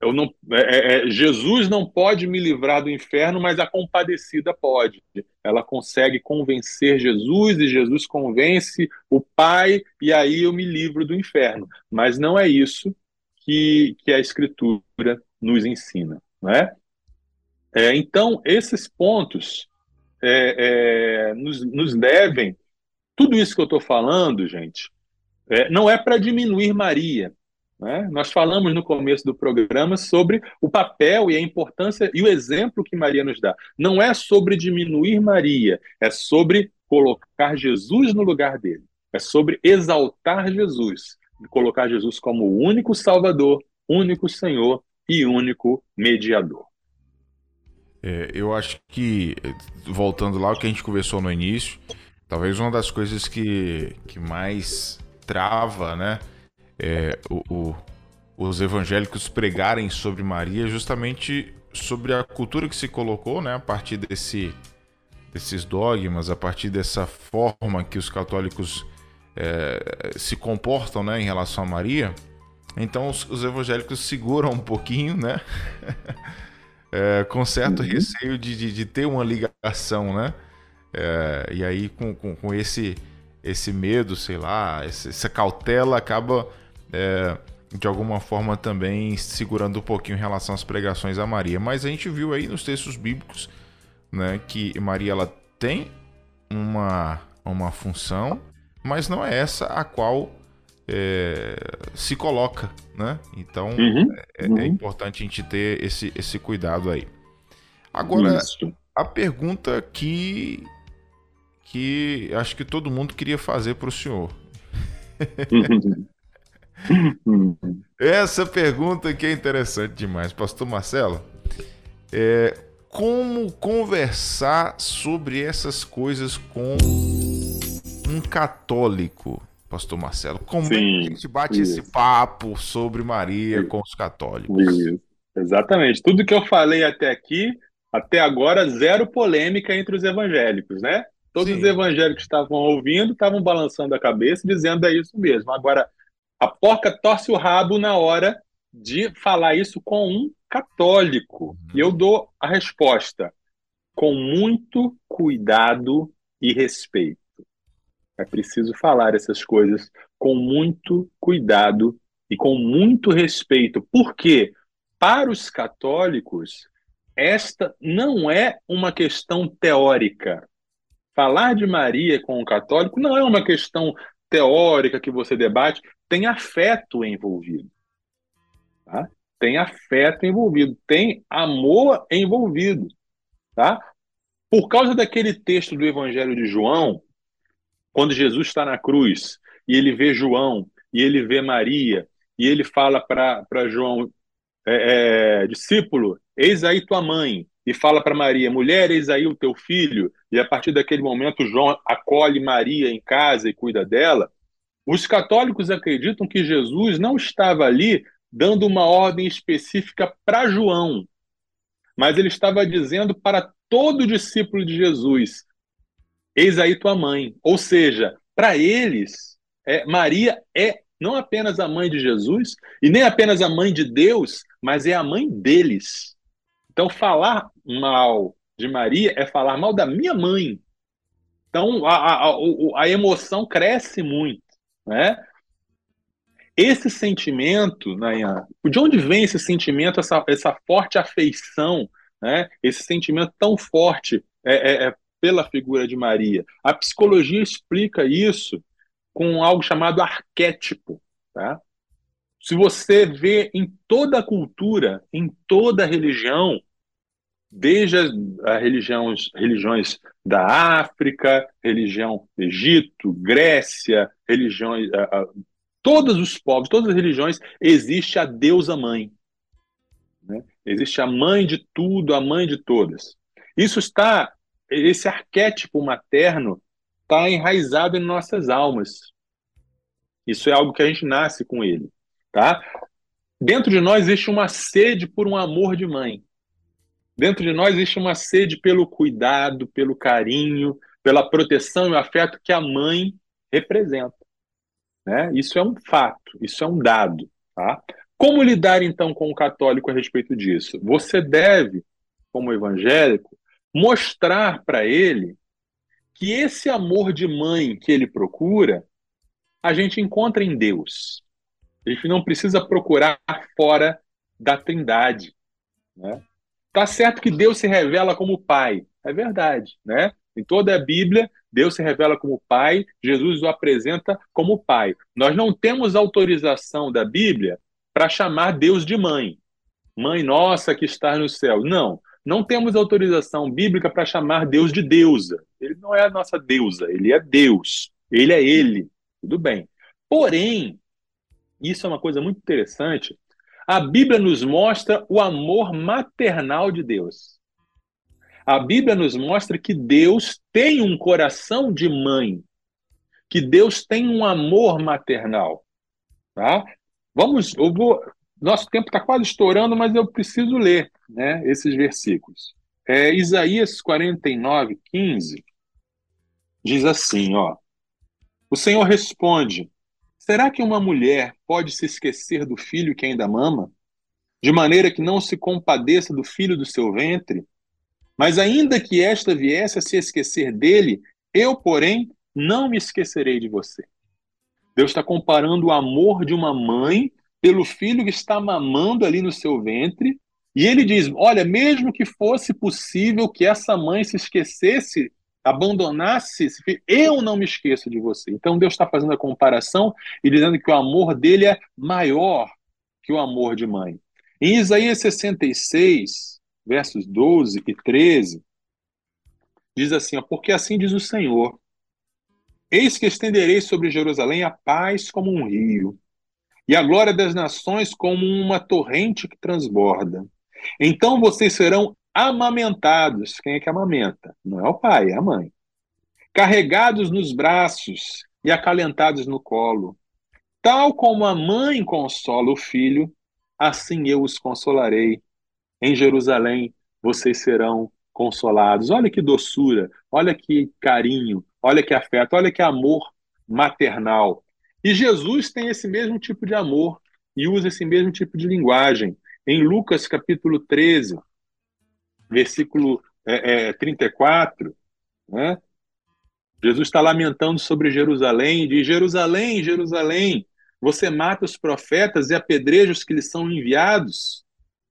Eu não, é, é, é, Jesus não pode me livrar do inferno, mas a compadecida pode. Ela consegue convencer Jesus e Jesus convence o Pai e aí eu me livro do inferno. Mas não é isso que, que a Escritura nos ensina, não é? É, então, esses pontos é, é, nos, nos devem. Tudo isso que eu estou falando, gente, é, não é para diminuir Maria. Né? Nós falamos no começo do programa sobre o papel e a importância e o exemplo que Maria nos dá. Não é sobre diminuir Maria, é sobre colocar Jesus no lugar dele. É sobre exaltar Jesus, colocar Jesus como o único Salvador, único Senhor e único mediador. É, eu acho que, voltando lá o que a gente conversou no início, talvez uma das coisas que, que mais trava né, é, o, o, os evangélicos pregarem sobre Maria, justamente sobre a cultura que se colocou né, a partir desse, desses dogmas, a partir dessa forma que os católicos é, se comportam né, em relação a Maria. Então os, os evangélicos seguram um pouquinho, né? é, com certo uhum. receio de, de, de, ter uma ligação, né? É, e aí com, com, com, esse, esse medo, sei lá, essa cautela acaba é, de alguma forma também segurando um pouquinho em relação às pregações a Maria. Mas a gente viu aí nos textos bíblicos né, que Maria ela tem uma, uma função, mas não é essa a qual é, se coloca, né? Então uhum, é, é uhum. é, importante a gente ter esse, esse cuidado aí. Agora, Isso. a pergunta que que acho que todo mundo queria fazer para o senhor. Essa pergunta que é interessante demais, Pastor Marcelo. É, como conversar sobre essas coisas com um católico, Pastor Marcelo? Como Sim, é que a gente bate isso. esse papo sobre Maria isso. com os católicos? Isso. Exatamente. Tudo que eu falei até aqui, até agora, zero polêmica entre os evangélicos, né? Todos Sim. os evangélicos estavam ouvindo estavam balançando a cabeça, dizendo é isso mesmo. Agora, a porca torce o rabo na hora de falar isso com um católico. E eu dou a resposta com muito cuidado e respeito. É preciso falar essas coisas com muito cuidado e com muito respeito. Porque, para os católicos, esta não é uma questão teórica. Falar de Maria com um católico não é uma questão teórica que você debate, tem afeto envolvido. Tá? tem afeto envolvido, tem amor envolvido, tá? Por causa daquele texto do Evangelho de João, quando Jesus está na cruz e ele vê João e ele vê Maria e ele fala para João, é, é, discípulo, eis aí tua mãe, e fala para Maria, mulher, eis aí o teu filho, e a partir daquele momento João acolhe Maria em casa e cuida dela. Os católicos acreditam que Jesus não estava ali dando uma ordem específica para João, mas ele estava dizendo para todo discípulo de Jesus: Eis aí tua mãe. Ou seja, para eles, é, Maria é não apenas a mãe de Jesus e nem apenas a mãe de Deus, mas é a mãe deles. Então, falar mal de Maria é falar mal da minha mãe. Então, a, a, a, emoção cresce muito. Né? Esse sentimento, Nayan, de onde vem esse sentimento, essa, essa forte afeição, né? esse sentimento tão forte é, é, é pela figura de Maria? A psicologia explica isso com algo chamado arquétipo. Tá? Se você vê em toda a cultura, em toda a religião, desde as, as religiões, religiões da África, religião Egito, Grécia, religiões, todos os povos, todas as religiões, existe a deusa mãe. Né? Existe a mãe de tudo, a mãe de todas. Isso está, esse arquétipo materno está enraizado em nossas almas. Isso é algo que a gente nasce com ele, tá? Dentro de nós existe uma sede por um amor de mãe. Dentro de nós existe uma sede pelo cuidado, pelo carinho, pela proteção e o afeto que a mãe representa. Né? Isso é um fato, isso é um dado. Tá? Como lidar então com o católico a respeito disso? Você deve, como evangélico, mostrar para ele que esse amor de mãe que ele procura, a gente encontra em Deus. A gente não precisa procurar fora da Trindade. Né? Tá certo que Deus se revela como Pai, é verdade, né? Em toda a Bíblia, Deus se revela como Pai, Jesus o apresenta como Pai. Nós não temos autorização da Bíblia para chamar Deus de mãe. Mãe nossa que está no céu. Não, não temos autorização bíblica para chamar Deus de deusa. Ele não é a nossa deusa, ele é Deus. Ele é ele. Tudo bem. Porém, isso é uma coisa muito interessante. A Bíblia nos mostra o amor maternal de Deus. A Bíblia nos mostra que Deus tem um coração de mãe, que Deus tem um amor maternal. Tá? Vamos, eu vou. Nosso tempo está quase estourando, mas eu preciso ler né, esses versículos. É, Isaías 49, 15 diz assim: ó, o Senhor responde: Será que uma mulher pode se esquecer do filho que ainda mama, de maneira que não se compadeça do filho do seu ventre? Mas ainda que esta viesse a se esquecer dele, eu, porém, não me esquecerei de você. Deus está comparando o amor de uma mãe pelo filho que está mamando ali no seu ventre. E ele diz: Olha, mesmo que fosse possível que essa mãe se esquecesse, abandonasse eu não me esqueço de você. Então Deus está fazendo a comparação e dizendo que o amor dele é maior que o amor de mãe. Em Isaías 66, versos 12 e 13, diz assim: ó, porque assim diz o Senhor: Eis que estenderei sobre Jerusalém a paz como um rio, e a glória das nações como uma torrente que transborda. Então vocês serão amamentados. Quem é que amamenta? Não é o pai, é a mãe. Carregados nos braços e acalentados no colo. Tal como a mãe consola o filho, assim eu os consolarei. Em Jerusalém vocês serão consolados. Olha que doçura, olha que carinho, olha que afeto, olha que amor maternal. E Jesus tem esse mesmo tipo de amor e usa esse mesmo tipo de linguagem. Em Lucas capítulo 13, versículo é, é, 34, né? Jesus está lamentando sobre Jerusalém, diz: Jerusalém, Jerusalém, você mata os profetas e apedreja os que lhes são enviados.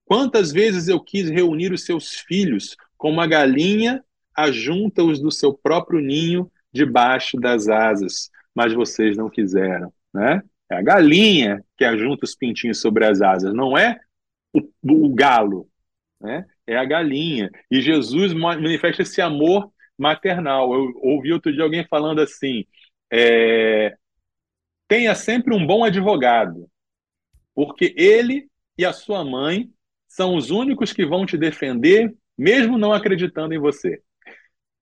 Quantas vezes eu quis reunir os seus filhos, como uma galinha ajunta-os do seu próprio ninho debaixo das asas, mas vocês não quiseram, né? É a galinha que ajunta os pintinhos sobre as asas, não é o, o galo, né? É a galinha. E Jesus manifesta esse amor maternal. Eu ouvi outro dia alguém falando assim: é, tenha sempre um bom advogado, porque ele e a sua mãe são os únicos que vão te defender, mesmo não acreditando em você.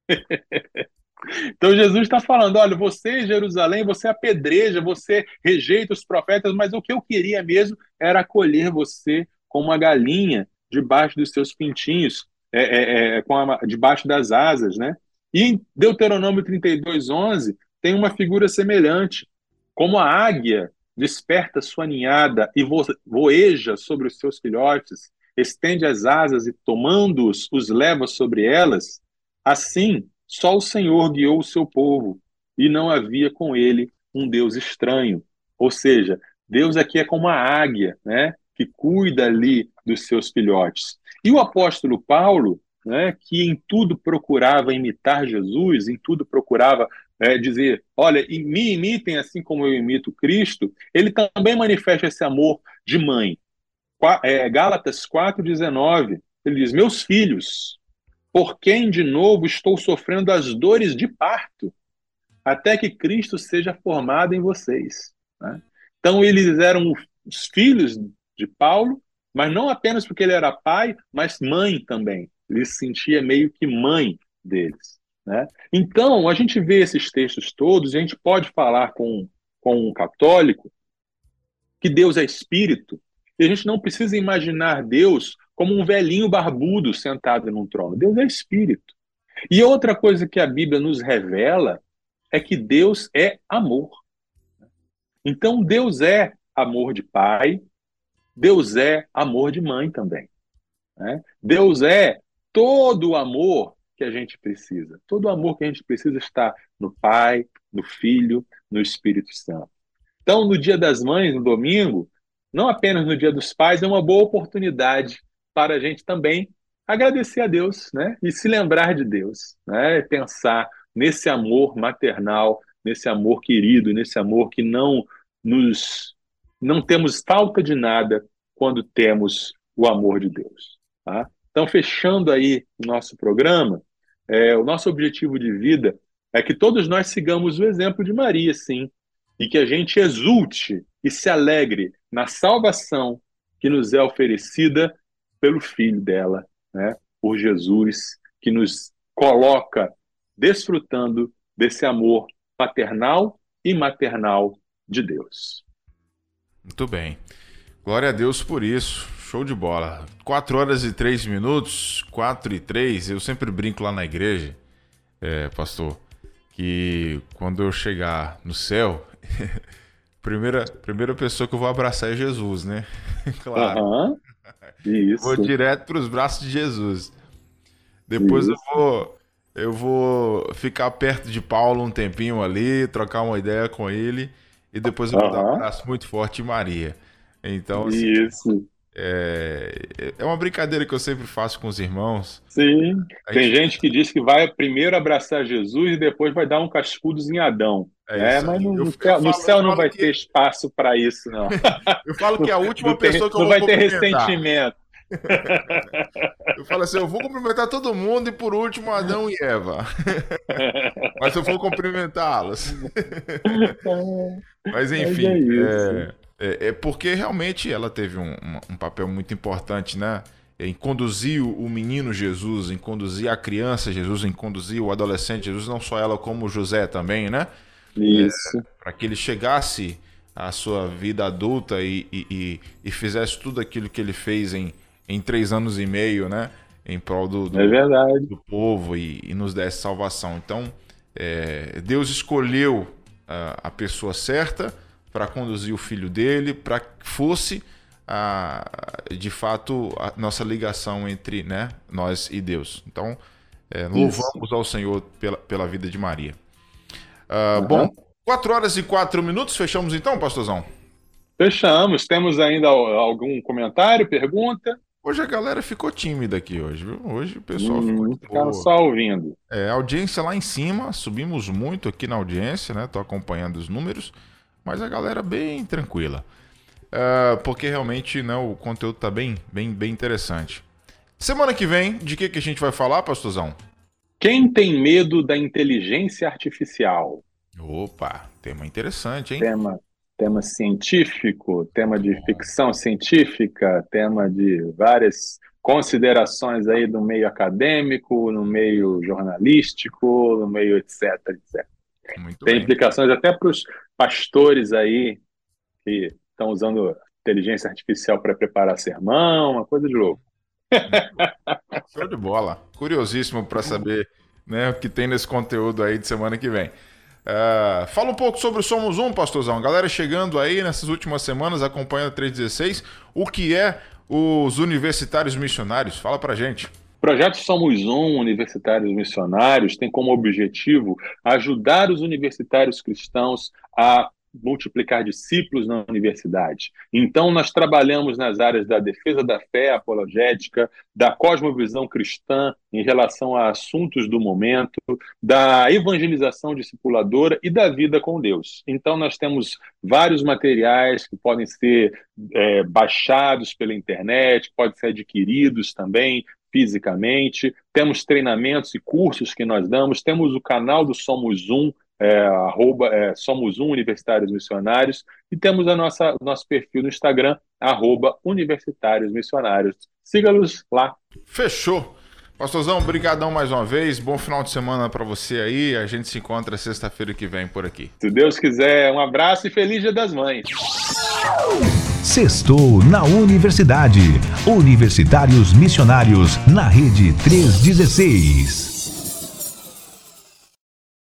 Então Jesus está falando: olha, você, Jerusalém, você apedreja, você rejeita os profetas, mas o que eu queria mesmo era acolher você como uma galinha debaixo dos seus pintinhos, é, é, é, com a, debaixo das asas, né? E em Deuteronômio 32, 11, tem uma figura semelhante. Como a águia desperta sua ninhada e vo, voeja sobre os seus filhotes, estende as asas e, tomando-os, os leva sobre elas, assim só o Senhor guiou o seu povo e não havia com ele um Deus estranho. Ou seja, Deus aqui é como a águia, né, que cuida ali dos seus filhotes. E o apóstolo Paulo, né, que em tudo procurava imitar Jesus, em tudo procurava é, dizer, olha, me imitem assim como eu imito Cristo, ele também manifesta esse amor de mãe. É, Gálatas 4,19, ele diz, meus filhos, por quem de novo estou sofrendo as dores de parto, até que Cristo seja formado em vocês. Né? Então, eles eram os filhos de Paulo, mas não apenas porque ele era pai, mas mãe também. Ele se sentia meio que mãe deles. Né? Então, a gente vê esses textos todos, e a gente pode falar com, com um católico que Deus é espírito, e a gente não precisa imaginar Deus como um velhinho barbudo sentado num trono. Deus é espírito. E outra coisa que a Bíblia nos revela é que Deus é amor. Então, Deus é amor de pai, Deus é amor de mãe também. Né? Deus é todo o amor que a gente precisa. Todo o amor que a gente precisa está no Pai, no Filho, no Espírito Santo. Então, no Dia das Mães, no domingo, não apenas no Dia dos Pais, é uma boa oportunidade para a gente também agradecer a Deus, né? E se lembrar de Deus, né? Pensar nesse amor maternal, nesse amor querido, nesse amor que não nos não temos falta de nada quando temos o amor de Deus. Tá? Então, fechando aí o nosso programa, é, o nosso objetivo de vida é que todos nós sigamos o exemplo de Maria, sim, e que a gente exulte e se alegre na salvação que nos é oferecida pelo Filho dela, né? por Jesus, que nos coloca desfrutando desse amor paternal e maternal de Deus. Muito bem. Glória a Deus por isso. Show de bola. 4 horas e 3 minutos, 4 e 3. Eu sempre brinco lá na igreja, é, pastor, que quando eu chegar no céu, primeira, primeira pessoa que eu vou abraçar é Jesus, né? claro. Uhum. Isso. Vou direto para os braços de Jesus. Depois Isso. eu vou eu vou ficar perto de Paulo um tempinho ali, trocar uma ideia com ele e depois eu vou dar um abraço muito forte em Maria. Então, assim, Isso. É, é uma brincadeira que eu sempre faço com os irmãos. Sim. Tem gente... que diz que vai primeiro abraçar Jesus e depois vai dar um cascudo em Adão. É, é mas no, no, céu, no céu não vai que... ter espaço para isso, não. eu falo que é a última pessoa que eu não vou vai ter ressentimento. Eu falo assim, eu vou cumprimentar todo mundo e por último Adão e Eva. Mas eu vou cumprimentá-los. Mas enfim, é, é, é, porque realmente ela teve um, um, papel muito importante, né? Em conduzir o menino Jesus, em conduzir a criança Jesus, em conduzir o adolescente Jesus, não só ela como José também, né? Isso. É, Para que ele chegasse à sua vida adulta e, e, e, fizesse tudo aquilo que ele fez em, em três anos e meio, né? Em prol do, do, é do povo e, e, nos desse salvação. Então, é, Deus escolheu a, a pessoa certa para conduzir o filho dele, para que fosse a, de fato a nossa ligação entre né, nós e Deus. Então, é, louvamos ao Senhor pela, pela vida de Maria. Uh, uhum. Bom, 4 horas e 4 minutos, fechamos então, pastorzão? Fechamos. Temos ainda algum comentário, pergunta? Hoje a galera ficou tímida aqui hoje, viu? Hoje o pessoal hum, ficou só ouvindo. É, audiência lá em cima, subimos muito aqui na audiência, né? Tô acompanhando os números, mas a galera bem tranquila. Uh, porque realmente né, o conteúdo tá bem, bem, bem interessante. Semana que vem, de que, que a gente vai falar, pastorzão? Quem tem medo da inteligência artificial? Opa, tema interessante, hein? Tema tema científico, tema de ficção científica, tema de várias considerações aí do meio acadêmico, no meio jornalístico, no meio etc, etc. Muito Tem bem. implicações até para os pastores aí que estão usando inteligência artificial para preparar sermão, uma coisa de louco. Show de bola. Curiosíssimo para saber né, o que tem nesse conteúdo aí de semana que vem. Uh, fala um pouco sobre o Somos Um, pastorzão. Galera chegando aí nessas últimas semanas acompanhando 316. O que é os universitários missionários? Fala pra gente. O projeto Somos Um Universitários Missionários tem como objetivo ajudar os universitários cristãos a multiplicar discípulos na universidade. Então, nós trabalhamos nas áreas da defesa da fé apologética, da cosmovisão cristã em relação a assuntos do momento, da evangelização discipuladora e da vida com Deus. Então, nós temos vários materiais que podem ser é, baixados pela internet, podem ser adquiridos também fisicamente, temos treinamentos e cursos que nós damos, temos o canal do Somos Um, é, arroba, é, somos um Universitários Missionários, e temos a nossa nosso perfil no Instagram, arroba Universitários Missionários. Siga-nos lá. Fechou. Pastorzão, brigadão mais uma vez. Bom final de semana para você aí. A gente se encontra sexta-feira que vem por aqui. Se Deus quiser, um abraço e feliz Dia das Mães. Sextou na Universidade. Universitários Missionários na Rede 316.